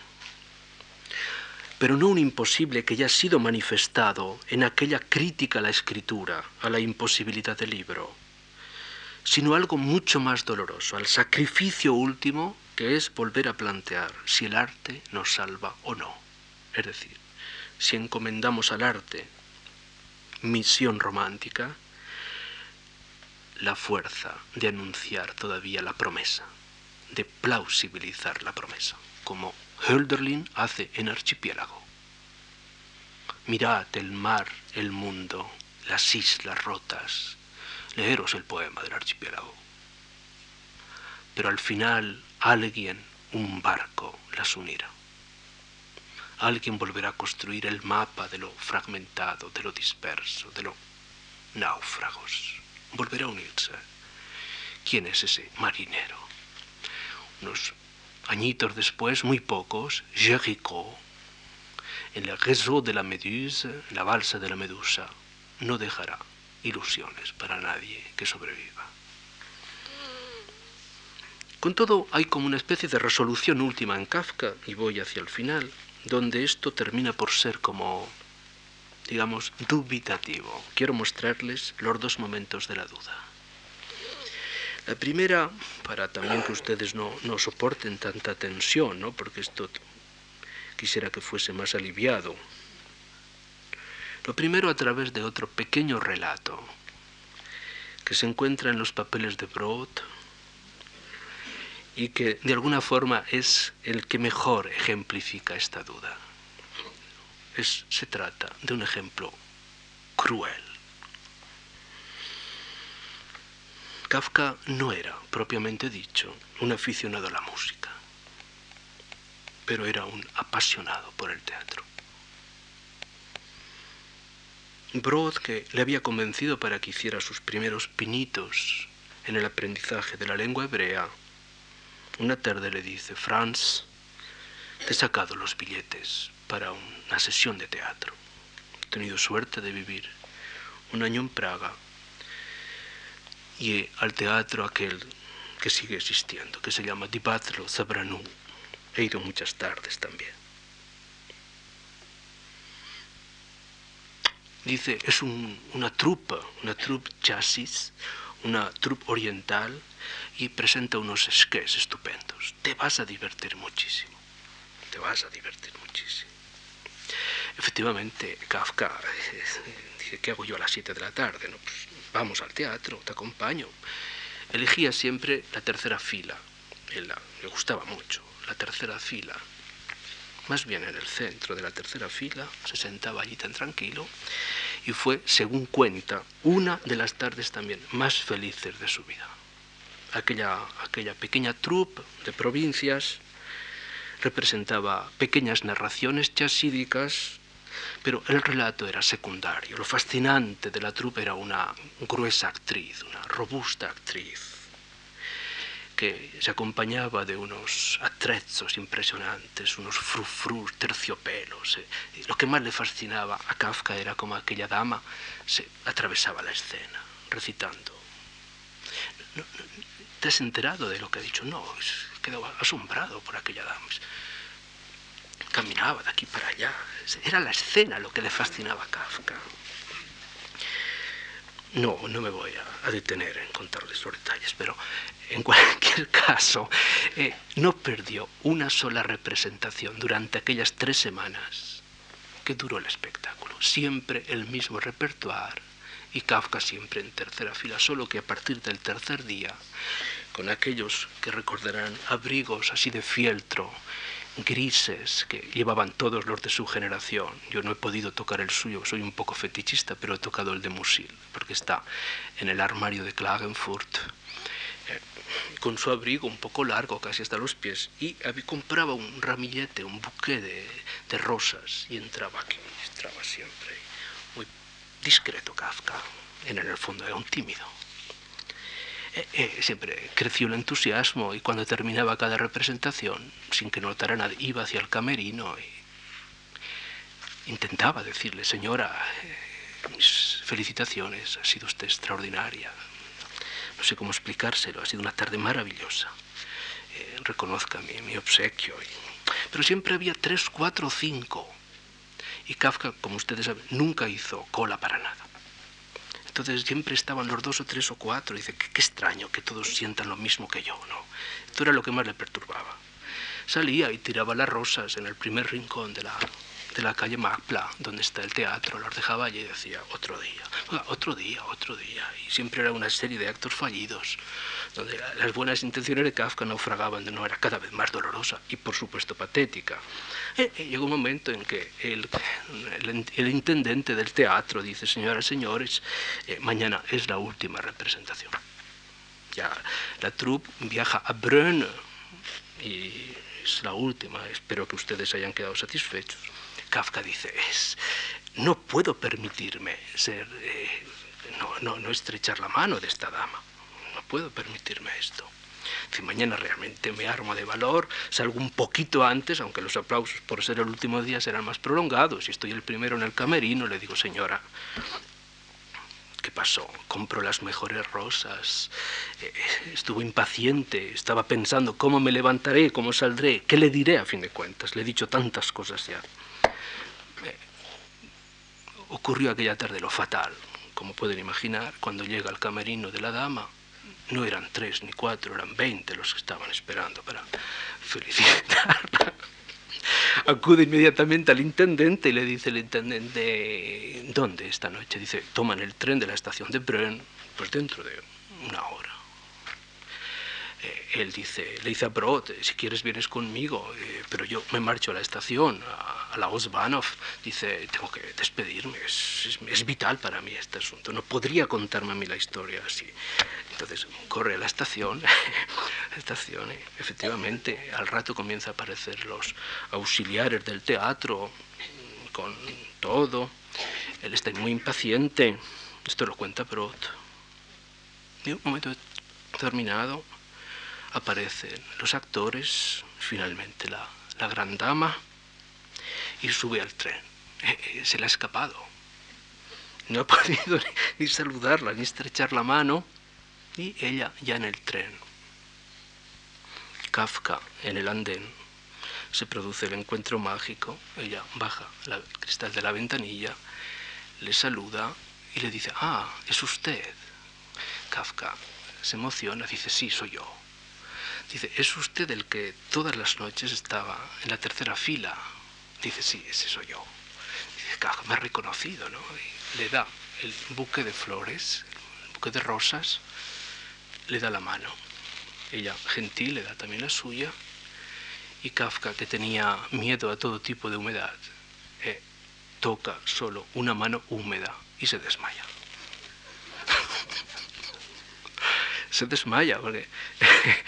[SPEAKER 1] Pero no un imposible que ya ha sido manifestado en aquella crítica a la escritura, a la imposibilidad del libro, sino algo mucho más doloroso, al sacrificio último que es volver a plantear si el arte nos salva o no. Es decir, si encomendamos al arte misión romántica, la fuerza de anunciar todavía la promesa, de plausibilizar la promesa, como Hölderlin hace en Archipiélago. Mirad el mar, el mundo, las islas rotas. Leeros el poema del archipiélago. Pero al final alguien, un barco, las unirá. Alguien volverá a construir el mapa de lo fragmentado, de lo disperso, de lo náufragos. Volverá a unirse. ¿Quién es ese marinero? Unos añitos después, muy pocos, Jericho, en el réseau de la Méduse, la balsa de la Medusa, no dejará ilusiones para nadie que sobreviva. Con todo, hay como una especie de resolución última en Kafka, y voy hacia el final, donde esto termina por ser como, digamos, dubitativo. Quiero mostrarles los dos momentos de la duda. La primera, para también que ustedes no, no soporten tanta tensión, ¿no? porque esto quisiera que fuese más aliviado. Lo primero a través de otro pequeño relato que se encuentra en los papeles de Broad, y que de alguna forma es el que mejor ejemplifica esta duda. Es, se trata de un ejemplo cruel. Kafka no era, propiamente dicho, un aficionado a la música, pero era un apasionado por el teatro. Brod, que le había convencido para que hiciera sus primeros pinitos en el aprendizaje de la lengua hebrea, una tarde le dice, Franz, te he sacado los billetes para una sesión de teatro. He tenido suerte de vivir un año en Praga y al teatro aquel que sigue existiendo, que se llama Dibatlo Zabranu. He ido muchas tardes también. Dice, es una trupa, una troupe chasis, una troupe oriental y presenta unos esqués estupendos. Te vas a divertir muchísimo, te vas a divertir muchísimo. Efectivamente, Kafka <laughs> dice, ¿qué hago yo a las 7 de la tarde? No, pues, vamos al teatro, te acompaño. Elegía siempre la tercera fila, Él, le gustaba mucho, la tercera fila, más bien en el centro de la tercera fila, se sentaba allí tan tranquilo y fue, según cuenta, una de las tardes también más felices de su vida. Aquella, aquella pequeña troupe de provincias representaba pequeñas narraciones chasídicas, pero el relato era secundario. Lo fascinante de la troupe era una gruesa actriz, una robusta actriz, que se acompañaba de unos atrezos impresionantes, unos frufrus terciopelos. Eh. Lo que más le fascinaba a Kafka era como aquella dama se atravesaba la escena recitando. ¿Te has enterado de lo que ha dicho? No, quedó asombrado por aquella dama. Caminaba de aquí para allá. Era la escena lo que le fascinaba a Kafka. No, no me voy a, detener en contarles los detalles, pero en <laughs> cualquier caso, eh, no perdió una sola representación durante aquellas tres semanas que duró el espectáculo. Siempre el mismo repertorio y Kafka siempre en tercera fila, solo que a partir del tercer día, con aquellos que recordarán abrigos así de fieltro, grises que llevaban todos los de su generación. Yo no he podido tocar el suyo, soy un poco fetichista, pero he tocado el de Musil, porque está en el armario de Klagenfurt, eh, con su abrigo un poco largo, casi hasta los pies, y compraba un ramillete, un buque de, de rosas, y entraba aquí, entraba siempre, muy discreto Kafka, en el fondo era un tímido. Eh, eh, siempre creció el entusiasmo y cuando terminaba cada representación, sin que notara nada, iba hacia el camerino y intentaba decirle, señora, eh, mis felicitaciones, ha sido usted extraordinaria. No sé cómo explicárselo, ha sido una tarde maravillosa. reconozca mi, mi obsequio. Pero siempre había tres, cuatro, cinco. Y Kafka, como ustedes saben, nunca hizo cola para nada. Entonces siempre estaban los dos o tres o cuatro. Dice, qué, qué extraño que todos sientan lo mismo que yo, ¿no? Esto era lo que más le perturbaba. Salía y tiraba las rosas en el primer rincón de la, de la calle Magpla, donde está el teatro, las dejaba allí y decía, otro día, otro día, otro día. Y siempre era una serie de actos fallidos, donde las buenas intenciones de Kafka naufragaban de una manera cada vez más dolorosa y, por supuesto, patética. Eh, eh, llegó un momento en que el, el, intendente del teatro dice, señoras y señores, eh, mañana es la última representación. Ya la troupe viaja a Brünn y es la última, espero que ustedes hayan quedado satisfechos. Kafka dice, es, no puedo permitirme ser, eh, no, no, no estrechar la mano de esta dama, no puedo permitirme esto. Si mañana realmente me armo de valor, salgo un poquito antes, aunque los aplausos por ser el último día serán más prolongados. Si estoy el primero en el camerino, le digo, señora, ¿qué pasó? Compro las mejores rosas. Eh, estuvo impaciente, estaba pensando cómo me levantaré, cómo saldré, qué le diré a fin de cuentas. Le he dicho tantas cosas ya ocurrió aquella tarde lo fatal. Como pueden imaginar, cuando llega al camerino de la dama, no eran tres ni cuatro, eran veinte los que estaban esperando para felicitarla. <laughs> Acude inmediatamente al intendente y le dice el intendente, ¿dónde esta noche? Dice, toman el tren de la estación de Brünn, pues dentro de una hora. Eh, él dice, le dice a Brot, si quieres vienes conmigo, eh, pero yo me marcho a la estación, a, la Osbanov. Dice, tengo que despedirme, es, es, vital para mí este asunto, no podría contarme a mí la historia así. Entonces corre a la estación, <laughs> estación, efectivamente, al rato comienza a aparecer los auxiliares del teatro con todo Él está muy impaciente. Esto lo cuenta Brod. Y un momento determinado aparecen los actores, finalmente la, la gran dama, y sube al tren. Eh, eh, se le ha escapado. No ha <laughs> podido ni, ni saludarla, ni estrechar la mano, y ella ya en el tren. Kafka en el andén. Se produce el encuentro mágico. Ella baja el cristal de la ventanilla, le saluda y le dice, ah, es usted. Kafka se emociona, dice, sí, soy yo. Dice, ¿es usted el que todas las noches estaba en la tercera fila? Dice, sí, ese soy yo. Dice, Kafka, me ha reconocido, ¿no? Le da el buque de flores, el buque de rosas, le da la mano. Ella, gentil, le da también la suya. Y Kafka, que tenía miedo a todo tipo de humedad, eh, toca solo una mano húmeda y se desmaya. <laughs> se desmaya porque <laughs>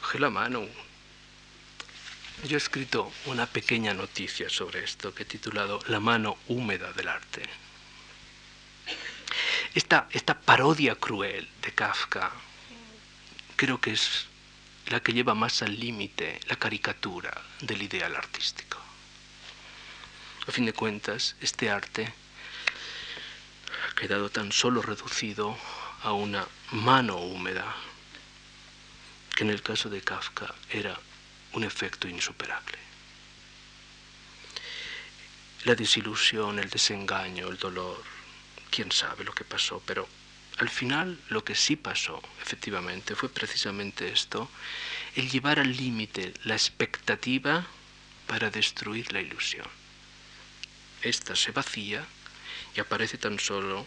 [SPEAKER 1] coge la mano. Yo he escrito una pequeña noticia sobre esto que he titulado La mano húmeda del arte. Esta, esta parodia cruel de Kafka creo que es la que lleva más al límite la caricatura del ideal artístico. A fin de cuentas, este arte ha quedado tan solo reducido a una mano húmeda, que en el caso de Kafka era un efecto insuperable. La desilusión, el desengaño, el dolor, quién sabe lo que pasó, pero al final lo que sí pasó, efectivamente, fue precisamente esto, el llevar al límite la expectativa para destruir la ilusión. Esta se vacía y aparece tan solo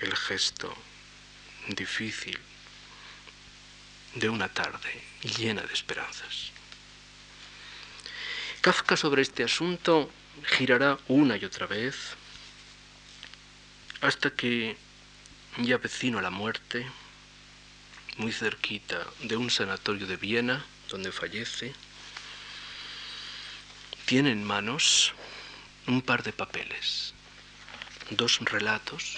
[SPEAKER 1] el gesto difícil de una tarde llena de esperanzas. Kafka sobre este asunto girará una y otra vez hasta que ya vecino a la muerte, muy cerquita de un sanatorio de Viena, donde fallece, tiene en manos un par de papeles, dos relatos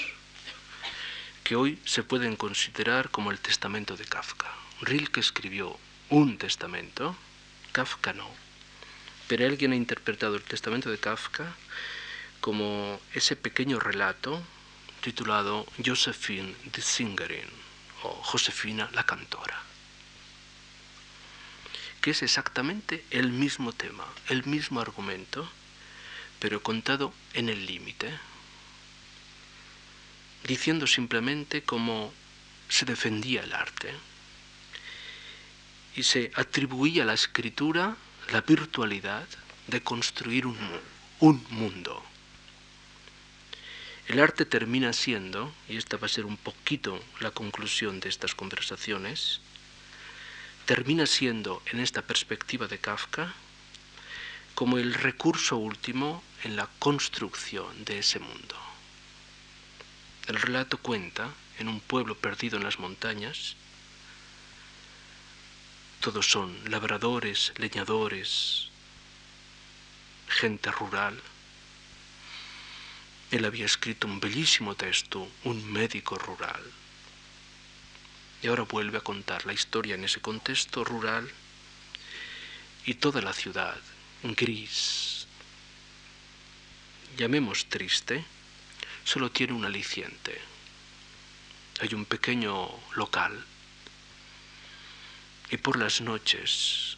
[SPEAKER 1] que hoy se pueden considerar como el testamento de Kafka. Rilke escribió un testamento, Kafka no, pero alguien ha interpretado el testamento de Kafka como ese pequeño relato titulado Josephine de Singerin o Josefina la cantora, que es exactamente el mismo tema, el mismo argumento, pero contado en el límite, diciendo simplemente cómo se defendía el arte y se atribuía a la escritura la virtualidad de construir un, un mundo el arte termina siendo, y esta va a ser un poquito la conclusión de estas conversaciones, termina siendo en esta perspectiva de Kafka como el recurso último en la construcción de ese mundo. El relato cuenta en un pueblo perdido en las montañas, todos son labradores, leñadores, gente rural, él había escrito un bellísimo texto, Un médico rural. Y ahora vuelve a contar la historia en ese contexto rural y toda la ciudad gris, llamemos triste, solo tiene un aliciente. Hay un pequeño local y por las noches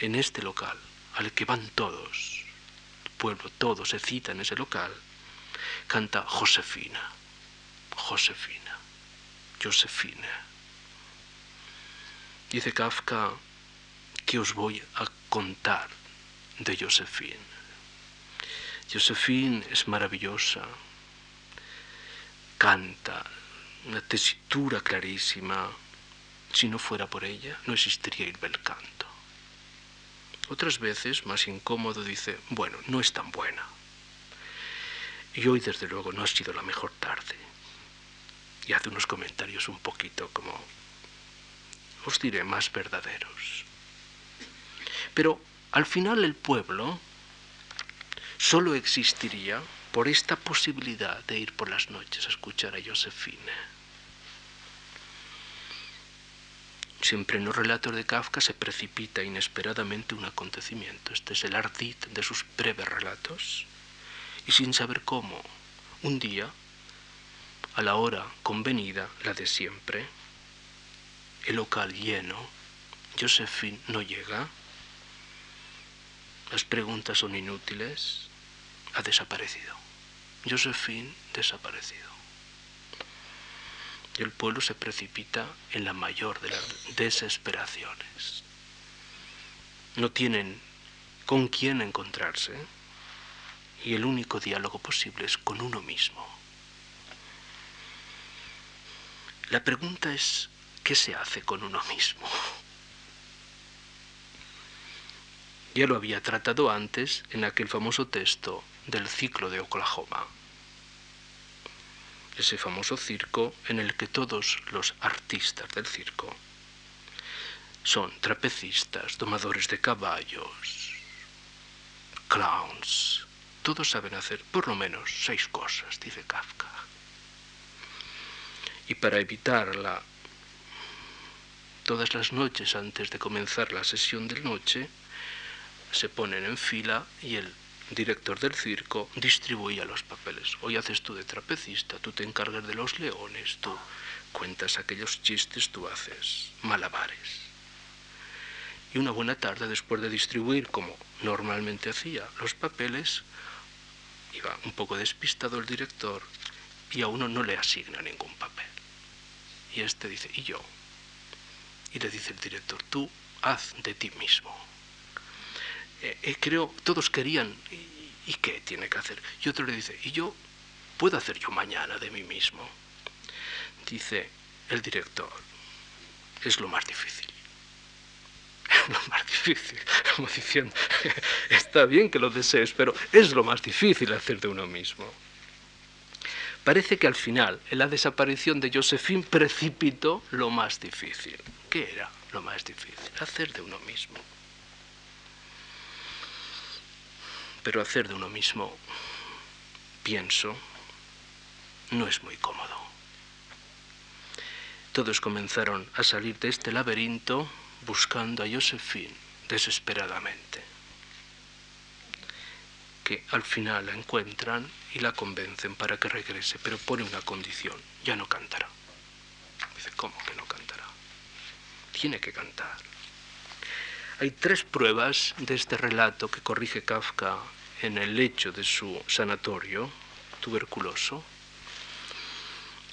[SPEAKER 1] en este local al que van todos, el pueblo todo se cita en ese local, canta Josefina, Josefina, Josefina. Dice Kafka que os voy a contar de Josephine. Josephine es maravillosa, canta, una tesitura clarísima. Si no fuera por ella, no existiría el bel canto. Otras veces, más incómodo, dice, bueno, no es tan buena. Y hoy, desde luego, no ha sido la mejor tarde. Y hace unos comentarios un poquito como, os diré, más verdaderos. Pero al final el pueblo solo existiría por esta posibilidad de ir por las noches a escuchar a Josefina. Siempre en los relatos de Kafka se precipita inesperadamente un acontecimiento. Este es el ardid de sus breves relatos. Y sin saber cómo, un día, a la hora convenida, la de siempre, el local lleno, Josephine no llega, las preguntas son inútiles, ha desaparecido. Josephine desaparecido. Y el pueblo se precipita en la mayor de las desesperaciones. No tienen con quién encontrarse y el único diálogo posible es con uno mismo. La pregunta es, ¿qué se hace con uno mismo? Ya lo había tratado antes en aquel famoso texto del ciclo de Oklahoma. Ese famoso circo en el que todos los artistas del circo son trapecistas, domadores de caballos, clowns. Todos saben hacer por lo menos seis cosas, dice Kafka. Y para evitarla todas las noches antes de comenzar la sesión de noche, se ponen en fila y el director del circo distribuía los papeles. Hoy haces tú de trapecista, tú te encargas de los leones, tú cuentas aquellos chistes, tú haces malabares. Y una buena tarde, después de distribuir, como normalmente hacía, los papeles, un poco despistado el director y a uno no le asigna ningún papel. Y este dice, ¿y yo? Y le dice el director, tú haz de ti mismo. Eh, eh, creo, todos querían, ¿y, qué tiene que hacer? Y otro le dice, ¿y yo puedo hacer yo mañana de mí mismo? Dice el director, es lo más difícil. Lo más difícil, diciendo, está bien que lo desees, pero es lo más difícil hacer de uno mismo. Parece que al final, en la desaparición de Josephine, precipitó lo más difícil. ¿Qué era lo más difícil? Hacer de uno mismo. pero hacer de uno mismo, pienso, no es muy cómodo. Todos comenzaron a salir de este laberinto buscando a Josephine desesperadamente, que al final la encuentran y la convencen para que regrese, pero pone una condición, ya no cantará. Dice, ¿cómo que no cantará? Tiene que cantar. Hay tres pruebas de este relato que corrige Kafka en el lecho de su sanatorio tuberculoso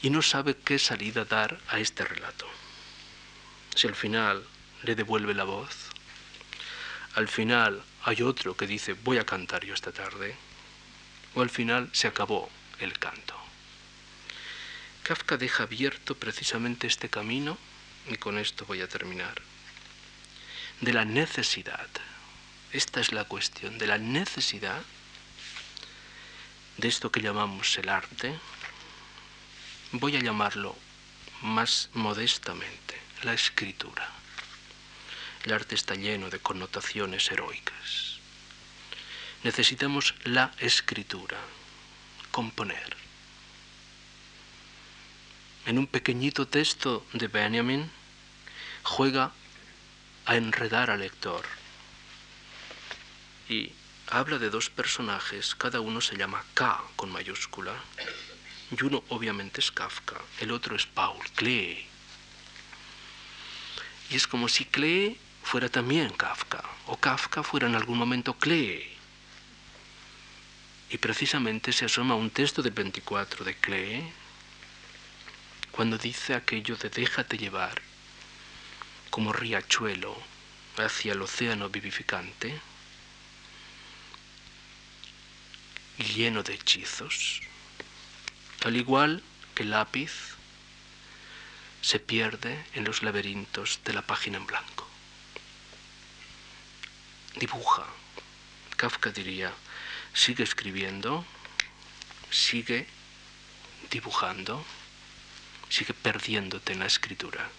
[SPEAKER 1] y no sabe qué salida dar a este relato. Si al final le devuelve la voz, al final hay otro que dice voy a cantar yo esta tarde, o al final se acabó el canto. Kafka deja abierto precisamente este camino, y con esto voy a terminar, de la necesidad esta es la cuestión de la necesidad de esto que llamamos el arte. Voy a llamarlo más modestamente la escritura. El arte está lleno de connotaciones heroicas. Necesitamos la escritura, componer. En un pequeñito texto de Benjamin juega a enredar al lector y habla de dos personajes, cada uno se llama K con mayúscula, y uno obviamente es Kafka, el otro es Paul Klee. Y es como si Klee fuera también Kafka, o Kafka fuera en algún momento Klee. Y precisamente se asoma un texto del 24 de Klee, cuando dice aquello de déjate llevar como riachuelo hacia el océano vivificante, lleno de hechizos, al igual que el lápiz se pierde en los laberintos de la página en blanco. Dibuja. Kafka diría, sigue escribiendo, sigue dibujando, sigue perdiéndote en la escritura.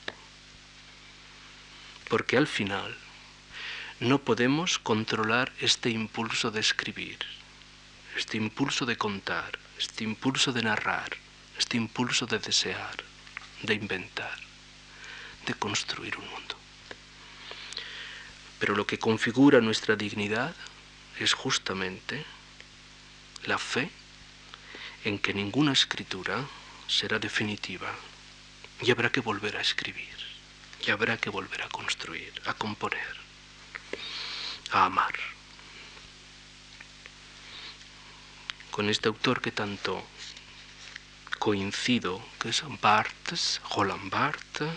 [SPEAKER 1] Porque al final no podemos controlar este impulso de escribir este impulso de contar, este impulso de narrar, este impulso de desear, de inventar, de construir un mundo. Pero lo que configura nuestra dignidad es justamente la fe en que ninguna escritura será definitiva y habrá que volver a escribir, y habrá que volver a construir, a componer, a amar. Con este autor que tanto coincido, que es Barthes, Roland Barthes,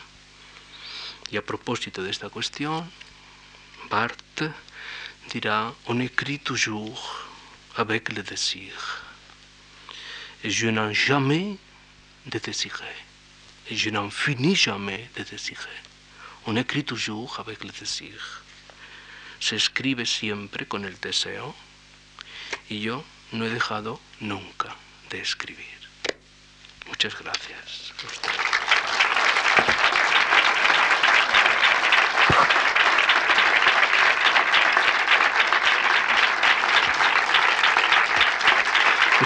[SPEAKER 1] y a propósito de esta cuestión, Barthes dirá, on écrit toujours avec le désir. Et je n'en jamais de désirer. Et je n'en finis jamais de désirer. On écrit toujours avec le désir. Se escribe siempre con el deseo y yo no he dejado nunca de escribir. Muchas gracias.